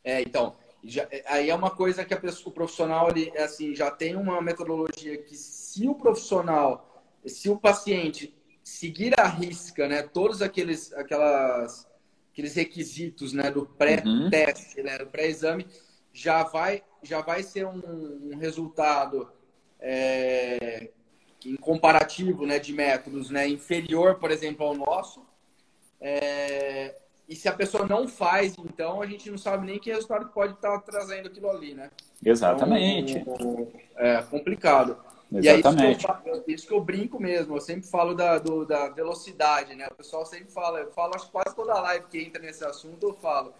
É, então, já, aí é uma coisa que a pessoa, o profissional ele, assim, já tem uma metodologia que se o profissional, se o paciente seguir à risca, né, todos aqueles, aquelas, aqueles requisitos, né, do pré-teste, uhum. né, do pré-exame, já vai, já vai ser um, um resultado é, em comparativo, né, de métodos, né, inferior, por exemplo, ao nosso. É, e se a pessoa não faz, então a gente não sabe nem que resultado pode estar trazendo aquilo ali, né? Exatamente. Então, é complicado. Exatamente. E é isso que, eu, isso que eu brinco mesmo. Eu sempre falo da, do, da velocidade, né? O pessoal sempre fala, eu falo, acho que quase toda live que entra nesse assunto, eu falo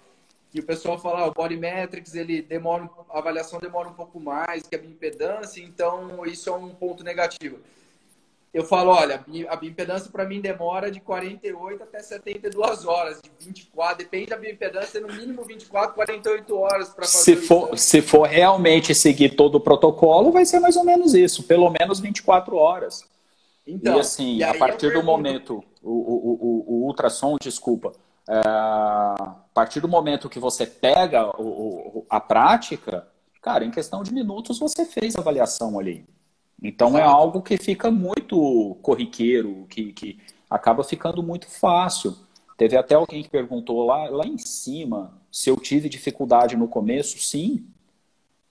que o pessoal fala, ah, o body metrics, ele demora, a avaliação demora um pouco mais que a impedância, então isso é um ponto negativo eu falo, olha, a bioimpedância para mim demora de 48 até 72 horas, de 24, depende da bioimpedância, no mínimo 24, 48 horas para fazer se for, Se for realmente seguir todo o protocolo, vai ser mais ou menos isso, pelo menos 24 horas. Então, e assim, e a partir do momento, o, o, o, o ultrassom, desculpa, é, a partir do momento que você pega a prática, cara, em questão de minutos você fez a avaliação ali. Então é Exato. é algo que fica muito corriqueiro, que, que acaba ficando muito fácil. Teve até alguém que perguntou lá, lá em cima se eu tive dificuldade no começo. Sim,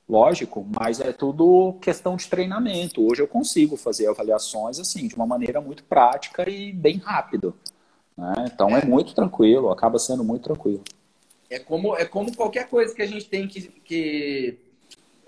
lógico, mas é tudo questão de treinamento. Hoje eu consigo fazer avaliações assim de uma maneira muito prática e bem rápido. Né? Então é. é muito tranquilo, acaba sendo muito tranquilo. É como, é como qualquer coisa que a gente tem que, que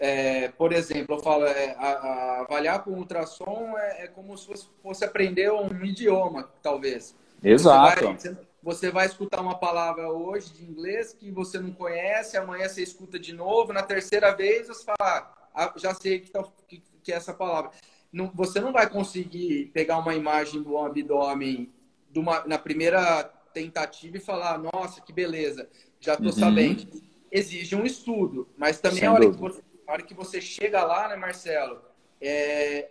é, por exemplo, eu falo, é, a, a avaliar com ultrassom é, é, como se fosse, fosse, aprender um idioma, talvez. Exato. Você vai, você vai, escutar uma palavra hoje de inglês que você não conhece, amanhã você escuta de novo, na terceira vez você fala, ah, já sei que, tá, que, que, é essa palavra. Não, você não vai conseguir pegar uma imagem do abdômen uma, na primeira tentativa e falar, nossa, que beleza, já estou uhum. sabendo. Exige um estudo, mas também Sem a hora dúvida. que você a hora que você chega lá, né, Marcelo, é,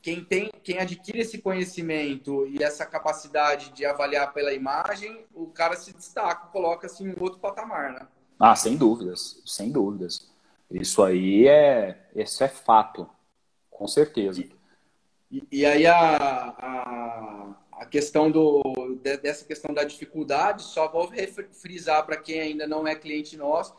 quem tem, quem adquire esse conhecimento e essa capacidade de avaliar pela imagem, o cara se destaca, coloca assim um outro patamar, né? Ah, sem dúvidas, sem dúvidas. Isso aí é, isso é fato, com certeza. E, e aí a, a, a, questão do, dessa questão da dificuldade, só vou frisar para quem ainda não é cliente nosso,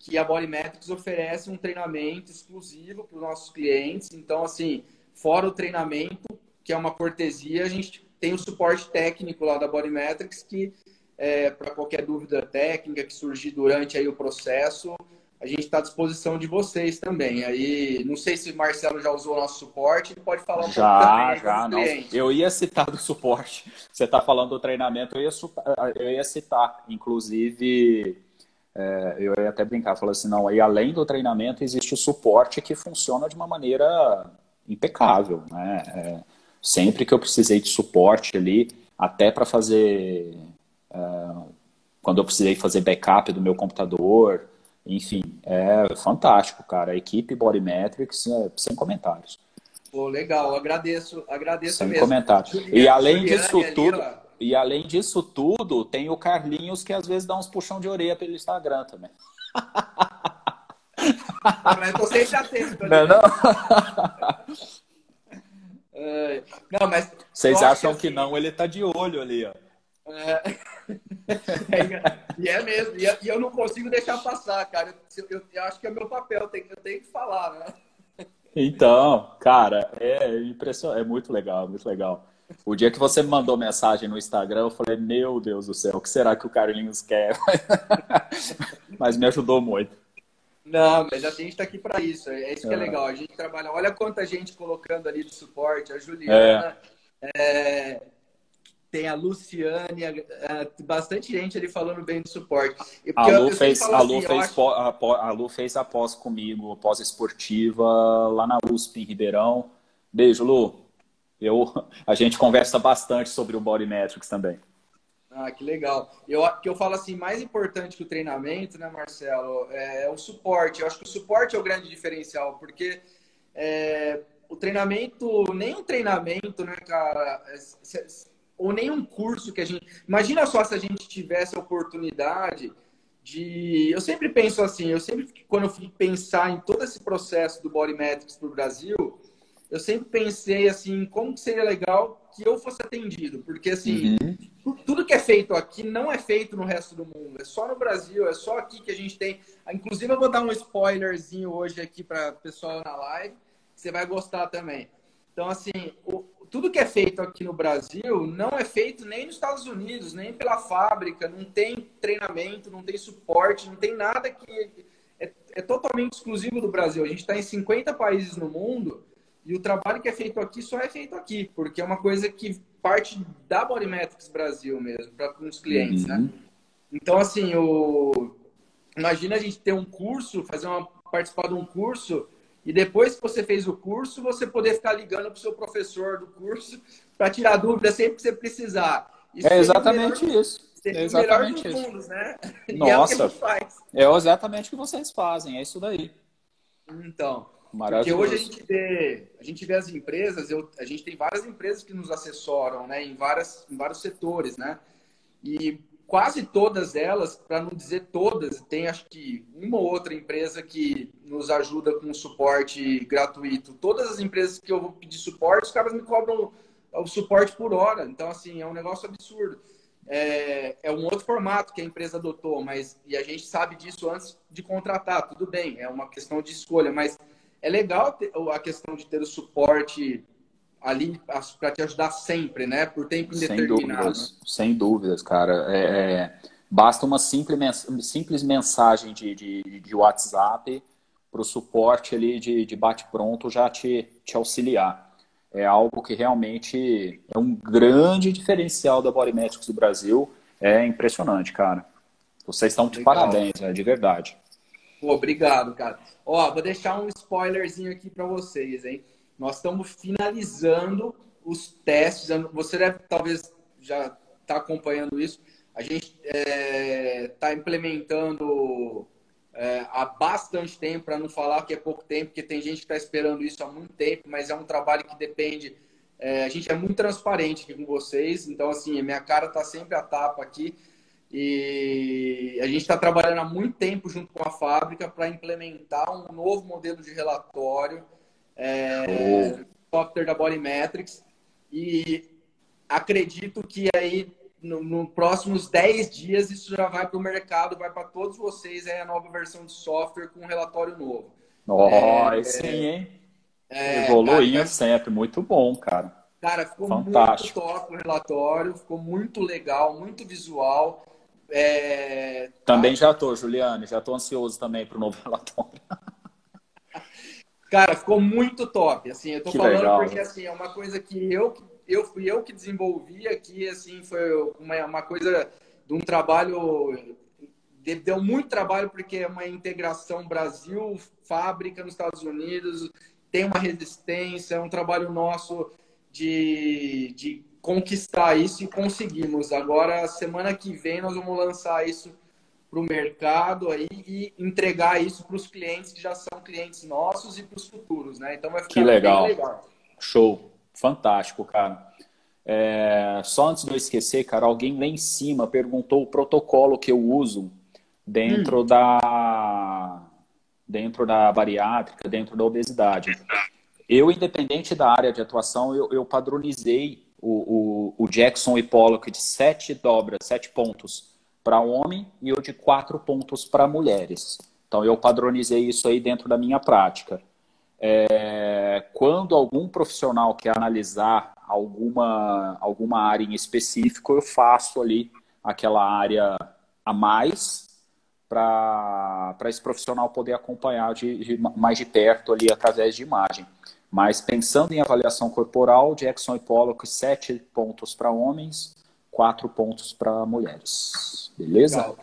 que a Bodymetrics oferece um treinamento exclusivo para os nossos clientes. Então, assim, fora o treinamento, que é uma cortesia, a gente tem o suporte técnico lá da Bodymetrics, que é, para qualquer dúvida técnica que surgir durante aí o processo, a gente está à disposição de vocês também. Aí, não sei se o Marcelo já usou o nosso suporte, ele pode falar um já, pouco. Já, não. Eu ia citar do suporte. Você está falando do treinamento, eu ia, eu ia citar, inclusive é, eu ia até brincar, falar assim, não, aí além do treinamento existe o suporte que funciona de uma maneira impecável, né? É, sempre que eu precisei de suporte ali, até para fazer, é, quando eu precisei fazer backup do meu computador, enfim, é fantástico, cara. A equipe Bodymetrics, é, sem comentários. Pô, legal, agradeço, agradeço sem mesmo. comentários. e além disso tudo... Ali, e além disso tudo, tem o Carlinhos que às vezes dá uns puxão de orelha pelo Instagram também. Mas tô sempre atento. Não, não? não, mas. Vocês acham que, assim... não, ele tá de olho ali, ó. É... e é mesmo, e eu não consigo deixar passar, cara. Eu, eu, eu acho que é meu papel, eu tenho, eu tenho que falar, né? Então, cara, é impressionante, é muito legal, muito legal. O dia que você me mandou mensagem no Instagram, eu falei, meu Deus do céu, o que será que o Carlinhos quer? mas me ajudou muito. Não, mas a gente está aqui para isso. É isso que é. é. legal. A gente trabalha. Olha quanta gente colocando ali de suporte. A Juliana, é. É, tem a Luciane, bastante gente ali falando bem de suporte. A Lu, fez, a, Lu assim, fez acho... a Lu fez a pós comigo, pós esportiva, lá na USP, em Ribeirão. Beijo, Lu. Eu, a gente conversa bastante sobre o Body Metrics também. Ah, que legal. Eu, que eu falo assim, mais importante que o treinamento, né, Marcelo, é, é o suporte. Eu acho que o suporte é o grande diferencial, porque é, o treinamento, nem um treinamento, né, cara, é, ou nem um curso que a gente. Imagina só se a gente tivesse a oportunidade de. Eu sempre penso assim, eu sempre, quando eu fui pensar em todo esse processo do Body Metrics para o Brasil, eu sempre pensei assim, como seria legal que eu fosse atendido, porque assim, uhum. tudo que é feito aqui não é feito no resto do mundo, é só no Brasil, é só aqui que a gente tem. Inclusive, eu vou dar um spoilerzinho hoje aqui para o pessoal na live, você vai gostar também. Então, assim, o, tudo que é feito aqui no Brasil não é feito nem nos Estados Unidos, nem pela fábrica, não tem treinamento, não tem suporte, não tem nada que é, é totalmente exclusivo do Brasil. A gente está em 50 países no mundo e o trabalho que é feito aqui só é feito aqui, porque é uma coisa que parte da Bodymetrics Brasil mesmo, para os clientes, né? uhum. né? Então, assim, o... imagina a gente ter um curso, fazer uma participar de um curso e depois que você fez o curso, você poder ficar ligando para o seu professor do curso para tirar dúvida sempre que você precisar. Isso é exatamente melhor, isso. É exatamente isso. Né? Nossa, é, é exatamente o que vocês fazem, é isso daí. Então, porque hoje a gente vê, a gente vê as empresas, eu, a gente tem várias empresas que nos assessoram, né, em, várias, em vários setores, né? E quase todas elas, para não dizer todas, tem acho que uma ou outra empresa que nos ajuda com suporte gratuito. Todas as empresas que eu vou pedir suporte, os caras me cobram o suporte por hora. Então, assim, é um negócio absurdo. É, é um outro formato que a empresa adotou, mas e a gente sabe disso antes de contratar, tudo bem, é uma questão de escolha, mas é legal ter, a questão de ter o suporte ali para te ajudar sempre, né? Por tempo indeterminado. Sem dúvidas, sem dúvidas cara. É, é, basta uma simples, simples mensagem de, de, de WhatsApp para o suporte ali de, de bate-pronto já te, te auxiliar. É algo que realmente é um grande diferencial da Bodymetrics do Brasil. É impressionante, cara. Vocês estão de Legal. parabéns, né? de verdade. Pô, obrigado, cara. Ó, vou deixar um spoilerzinho aqui para vocês, hein? Nós estamos finalizando os testes. Você deve talvez já estar tá acompanhando isso. A gente está é, tá implementando é, há bastante tempo, para não falar que é pouco tempo, porque tem gente que está esperando isso há muito tempo, mas é um trabalho que depende. É, a gente é muito transparente aqui com vocês, então, assim, a minha cara está sempre a tapa aqui. E a gente está trabalhando há muito tempo junto com a fábrica para implementar um novo modelo de relatório é, software da Bodymetrics. E acredito que aí, nos no próximos 10 dias, isso já vai para o mercado, vai para todos vocês é a nova versão de software com um relatório novo. Oh, é, sim, hein? É, Evoluindo cara, sempre, muito bom, cara. Cara, ficou Fantástico. muito top o relatório, ficou muito legal, muito visual. É... Também já tô, Juliane, já tô ansioso também para o novo relatório. Cara, ficou muito top. Assim, eu tô que falando legal, porque assim, é uma coisa que eu, eu fui eu que desenvolvi aqui, assim, foi uma, uma coisa de um trabalho. Deu muito trabalho porque é uma integração Brasil, fábrica nos Estados Unidos, tem uma resistência, é um trabalho nosso de, de conquistar isso e conseguimos. Agora, semana que vem, nós vamos lançar isso para o mercado aí e entregar isso para os clientes que já são clientes nossos e para os futuros, né? Então vai ficar que legal. legal. Show, fantástico, cara. É, só antes de eu esquecer, cara, alguém lá em cima perguntou o protocolo que eu uso dentro hum. da dentro da bariátrica, dentro da obesidade. Eu, independente da área de atuação, eu, eu padronizei o, o, o Jackson e Pollock de sete dobras, sete pontos para homem e o de quatro pontos para mulheres. Então, eu padronizei isso aí dentro da minha prática. É, quando algum profissional quer analisar alguma, alguma área em específico, eu faço ali aquela área a mais para esse profissional poder acompanhar de, de, mais de perto ali através de imagem. Mas pensando em avaliação corporal, Jackson e Pollock, sete pontos para homens, quatro pontos para mulheres. Beleza? Legal.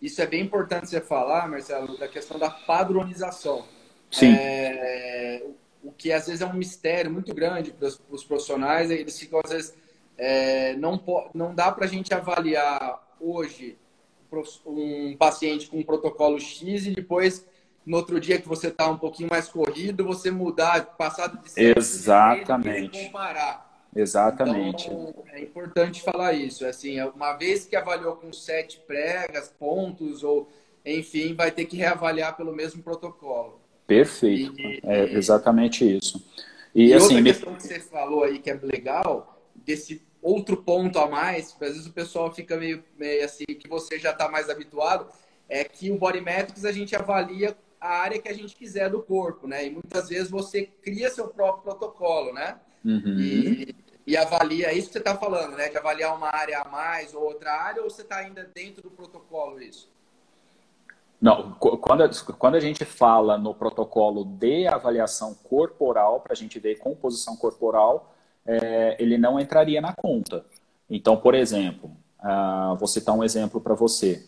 Isso é bem importante você falar, Marcelo, da questão da padronização. Sim. É, o que às vezes é um mistério muito grande para os profissionais, eles ficam às vezes é, não, não dá para a gente avaliar hoje um paciente com um protocolo X e depois, no outro dia que você está um pouquinho mais corrido, você mudar, passado de Exatamente. E comparar. Exatamente. Então, é importante falar isso. Assim, uma vez que avaliou com sete pregas, pontos, ou enfim, vai ter que reavaliar pelo mesmo protocolo. Perfeito. E, é exatamente isso. E, e assim, outra questão que você falou aí que é legal, desse outro ponto a mais, às vezes o pessoal fica meio, meio assim, que você já está mais habituado, é que o Body Metrics a gente avalia a área que a gente quiser do corpo, né? E muitas vezes você cria seu próprio protocolo, né? Uhum. E, e, avalia, é isso que você está falando, né? De avaliar uma área a mais ou outra área, ou você está ainda dentro do protocolo isso? Não, quando, quando a gente fala no protocolo de avaliação corporal, para a gente ver composição corporal, é, ele não entraria na conta. Então, por exemplo, uh, vou citar um exemplo para você.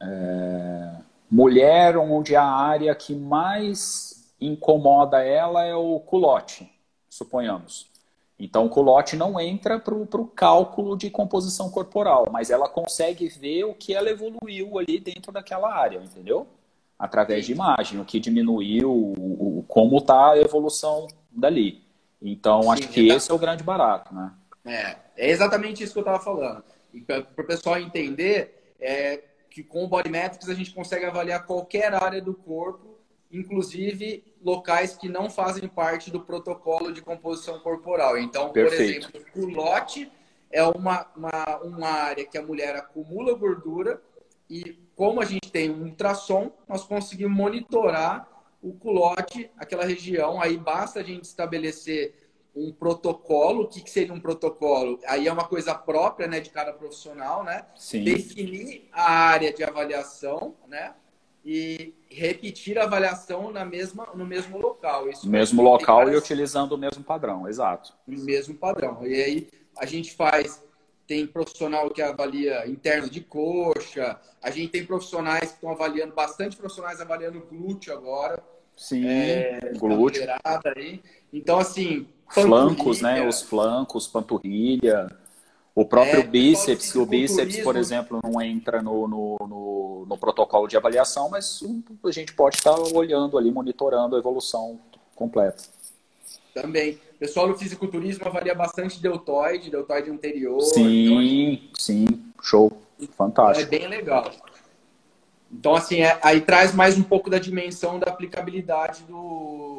É, mulher onde a área que mais incomoda ela é o culote, suponhamos. Então, o culote não entra para o cálculo de composição corporal, mas ela consegue ver o que ela evoluiu ali dentro daquela área, entendeu? Através de imagem, o que diminuiu, o, o como está a evolução dali. Então, Sim, acho que esse é o grande barato, né? É, é exatamente isso que eu estava falando. E para o pessoal entender, é que com o Body Metrics a gente consegue avaliar qualquer área do corpo, inclusive locais que não fazem parte do protocolo de composição corporal. Então, Perfeito. por exemplo, o lote é uma, uma, uma área que a mulher acumula gordura e como a gente tem um ultrassom, nós conseguimos monitorar o culote, aquela região, aí basta a gente estabelecer um protocolo. O que, que seria um protocolo? Aí é uma coisa própria né, de cada profissional, né? Sim. Definir a área de avaliação, né? E repetir a avaliação na mesma, no mesmo local. Isso mesmo local e utilizando o mesmo padrão, exato. O mesmo padrão. E aí a gente faz tem profissional que avalia interno de coxa, a gente tem profissionais que estão avaliando, bastante profissionais avaliando glúteo agora. Sim, é, glúteo. Aí. Então, assim. Flancos, né? Os flancos, panturrilha. O próprio é, bíceps, que o bíceps, por exemplo, não entra no, no, no, no, protocolo de avaliação, mas a gente pode estar olhando ali, monitorando a evolução completa. Também. O pessoal do fisiculturismo avalia bastante deltoide, deltoide anterior. Sim, então, sim, show. Fantástico. É bem legal. Então, assim, é, aí traz mais um pouco da dimensão da aplicabilidade do,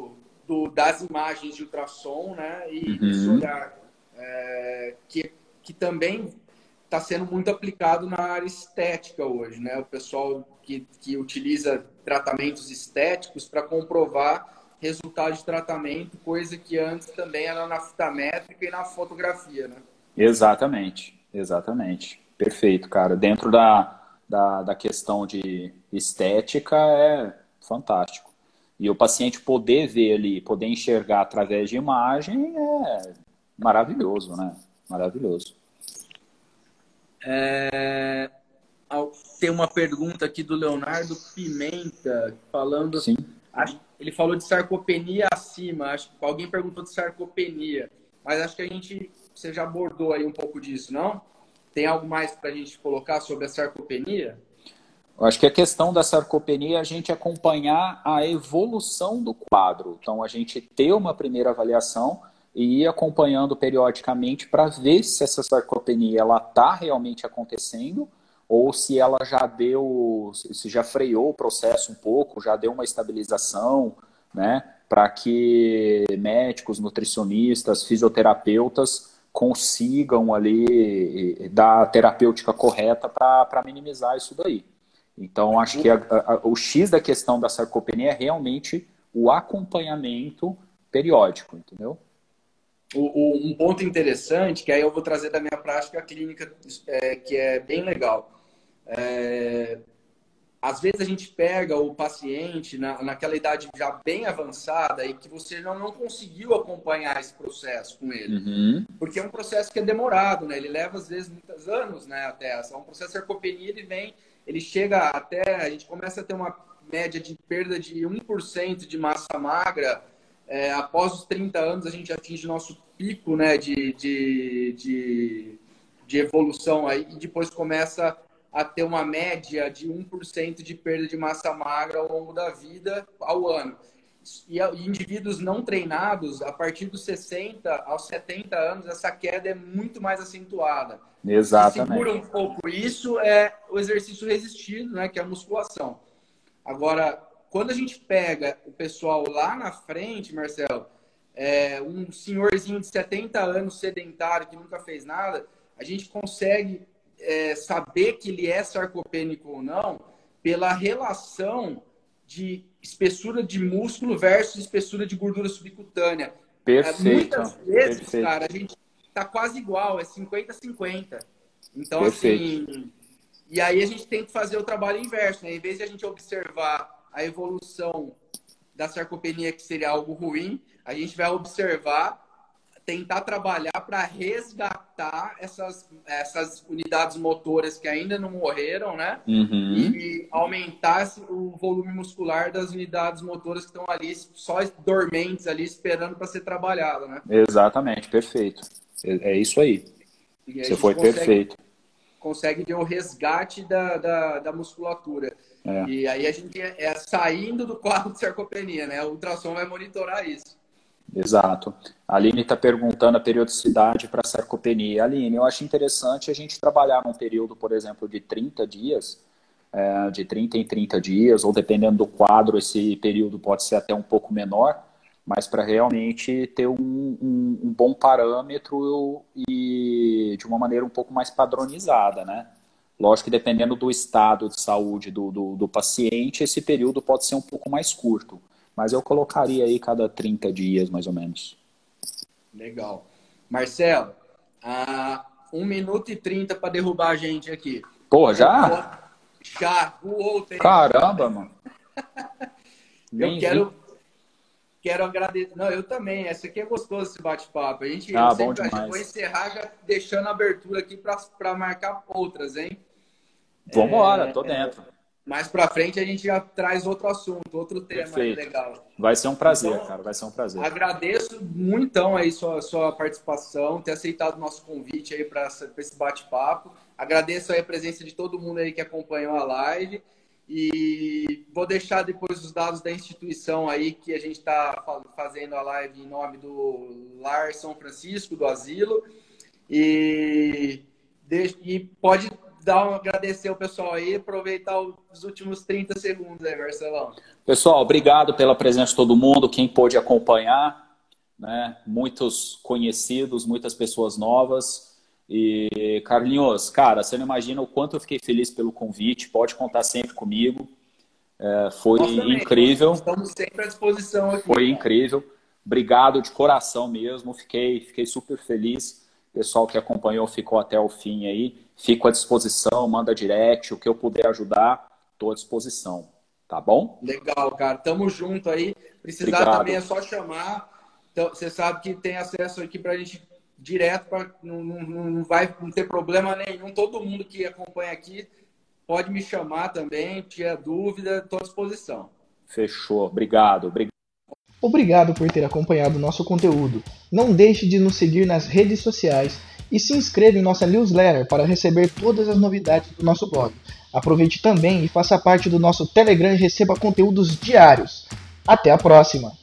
do das imagens de ultrassom, né? E uhum. olhar, é, que, que também está sendo muito aplicado na área estética hoje, né? O pessoal que, que utiliza tratamentos estéticos para comprovar resultado de tratamento, coisa que antes também era na fita métrica e na fotografia, né? Exatamente, exatamente. Perfeito, cara. Dentro da, da, da questão de estética é fantástico. E o paciente poder ver ali, poder enxergar através de imagem é maravilhoso, né? Maravilhoso. É... Tem uma pergunta aqui do Leonardo Pimenta, falando. Sim. Ele falou de sarcopenia acima. Acho que alguém perguntou de sarcopenia. Mas acho que a gente. Você já abordou aí um pouco disso, não? Tem algo mais para a gente colocar sobre a sarcopenia? Eu acho que a questão da sarcopenia é a gente acompanhar a evolução do quadro. Então, a gente ter uma primeira avaliação e ir acompanhando periodicamente para ver se essa sarcopenia está realmente acontecendo ou se ela já deu, se já freou o processo um pouco, já deu uma estabilização, né, para que médicos, nutricionistas, fisioterapeutas consigam ali dar a terapêutica correta para minimizar isso daí. Então, acho que a, a, o X da questão da sarcopenia é realmente o acompanhamento periódico, entendeu? O, o, um ponto interessante, que aí eu vou trazer da minha prática clínica, é, que é bem legal. É, às vezes a gente pega o paciente na, naquela idade já bem avançada e que você não, não conseguiu acompanhar esse processo com ele. Uhum. Porque é um processo que é demorado, né? Ele leva, às vezes, muitos anos, né? Até. É um processo de sarcopenia, ele vem, ele chega até... A gente começa a ter uma média de perda de 1% de massa magra é, após os 30 anos, a gente atinge nosso pico né, de, de, de, de evolução aí, e depois começa a ter uma média de 1% de perda de massa magra ao longo da vida ao ano. E indivíduos não treinados, a partir dos 60 aos 70 anos, essa queda é muito mais acentuada. Exatamente. Que segura um pouco isso é o exercício resistido, né, que é a musculação. Agora, quando a gente pega o pessoal lá na frente, Marcelo, é, um senhorzinho de 70 anos sedentário que nunca fez nada, a gente consegue é, saber que ele é sarcopênico ou não pela relação de espessura de músculo versus espessura de gordura subcutânea. Perfeito. É, muitas vezes, Perfeito. cara, a gente tá quase igual, é 50-50. Então, Perfeito. assim. E aí a gente tem que fazer o trabalho inverso, né? Em vez de a gente observar a evolução da sarcopenia, que seria algo ruim, a gente vai observar, tentar trabalhar para resgatar essas, essas unidades motoras que ainda não morreram, né? Uhum. E aumentar o volume muscular das unidades motoras que estão ali, só dormentes ali, esperando para ser trabalhado, né? Exatamente, perfeito. É, é isso aí. aí Você foi consegue, perfeito. Consegue ver o resgate da, da, da musculatura. É. E aí a gente é, é saindo do quadro de sarcopenia, né? O ultrassom vai monitorar isso. Exato. A Aline está perguntando a periodicidade para sarcopenia. Aline, eu acho interessante a gente trabalhar num período, por exemplo, de 30 dias, é, de 30 em 30 dias, ou dependendo do quadro, esse período pode ser até um pouco menor, mas para realmente ter um, um, um, bom parâmetro e de uma maneira um pouco mais padronizada, né? Lógico que dependendo do estado de saúde do, do, do paciente, esse período pode ser um pouco mais curto. Mas eu colocaria aí cada 30 dias, mais ou menos. Legal. Marcelo, uh, 1 minuto e 30 para derrubar a gente aqui. Pô, já? Já, o outro. Caramba, mano. eu quero, quero agradecer. Não, eu também. Esse aqui é gostoso, esse bate-papo. A gente ah, bom sempre, demais. vou encerrar já deixando a abertura aqui para marcar outras, hein? Vambora, é, tô dentro. Mais para frente a gente já traz outro assunto, outro tema legal. Vai ser um prazer, então, cara. Vai ser um prazer. Agradeço muito aí sua, sua participação, ter aceitado o nosso convite aí para esse bate-papo. Agradeço aí a presença de todo mundo aí que acompanhou a live. E vou deixar depois os dados da instituição aí que a gente está fazendo a live em nome do Lar São Francisco, do Asilo. E, e pode dar um agradecer ao pessoal aí, aproveitar os últimos 30 segundos aí, Marcelão. Pessoal, obrigado pela presença de todo mundo, quem pôde acompanhar, né? Muitos conhecidos, muitas pessoas novas. E Carlinhos, cara, você não imagina o quanto eu fiquei feliz pelo convite. Pode contar sempre comigo. É, foi incrível. Estamos sempre à disposição aqui. Foi incrível. Obrigado de coração mesmo. Fiquei, fiquei super feliz. O pessoal que acompanhou ficou até o fim aí. Fico à disposição, manda direct, o que eu puder ajudar, estou à disposição. Tá bom? Legal, cara. Tamo junto aí. Precisar Obrigado. também é só chamar. Então, você sabe que tem acesso aqui para a gente direto, pra, não, não, não vai não ter problema nenhum. Todo mundo que acompanha aqui pode me chamar também, tiver dúvida, estou à disposição. Fechou. Obrigado. Obrigado. Obrigado por ter acompanhado o nosso conteúdo. Não deixe de nos seguir nas redes sociais e se inscreva em nossa newsletter para receber todas as novidades do nosso blog. Aproveite também e faça parte do nosso Telegram e receba conteúdos diários. Até a próxima!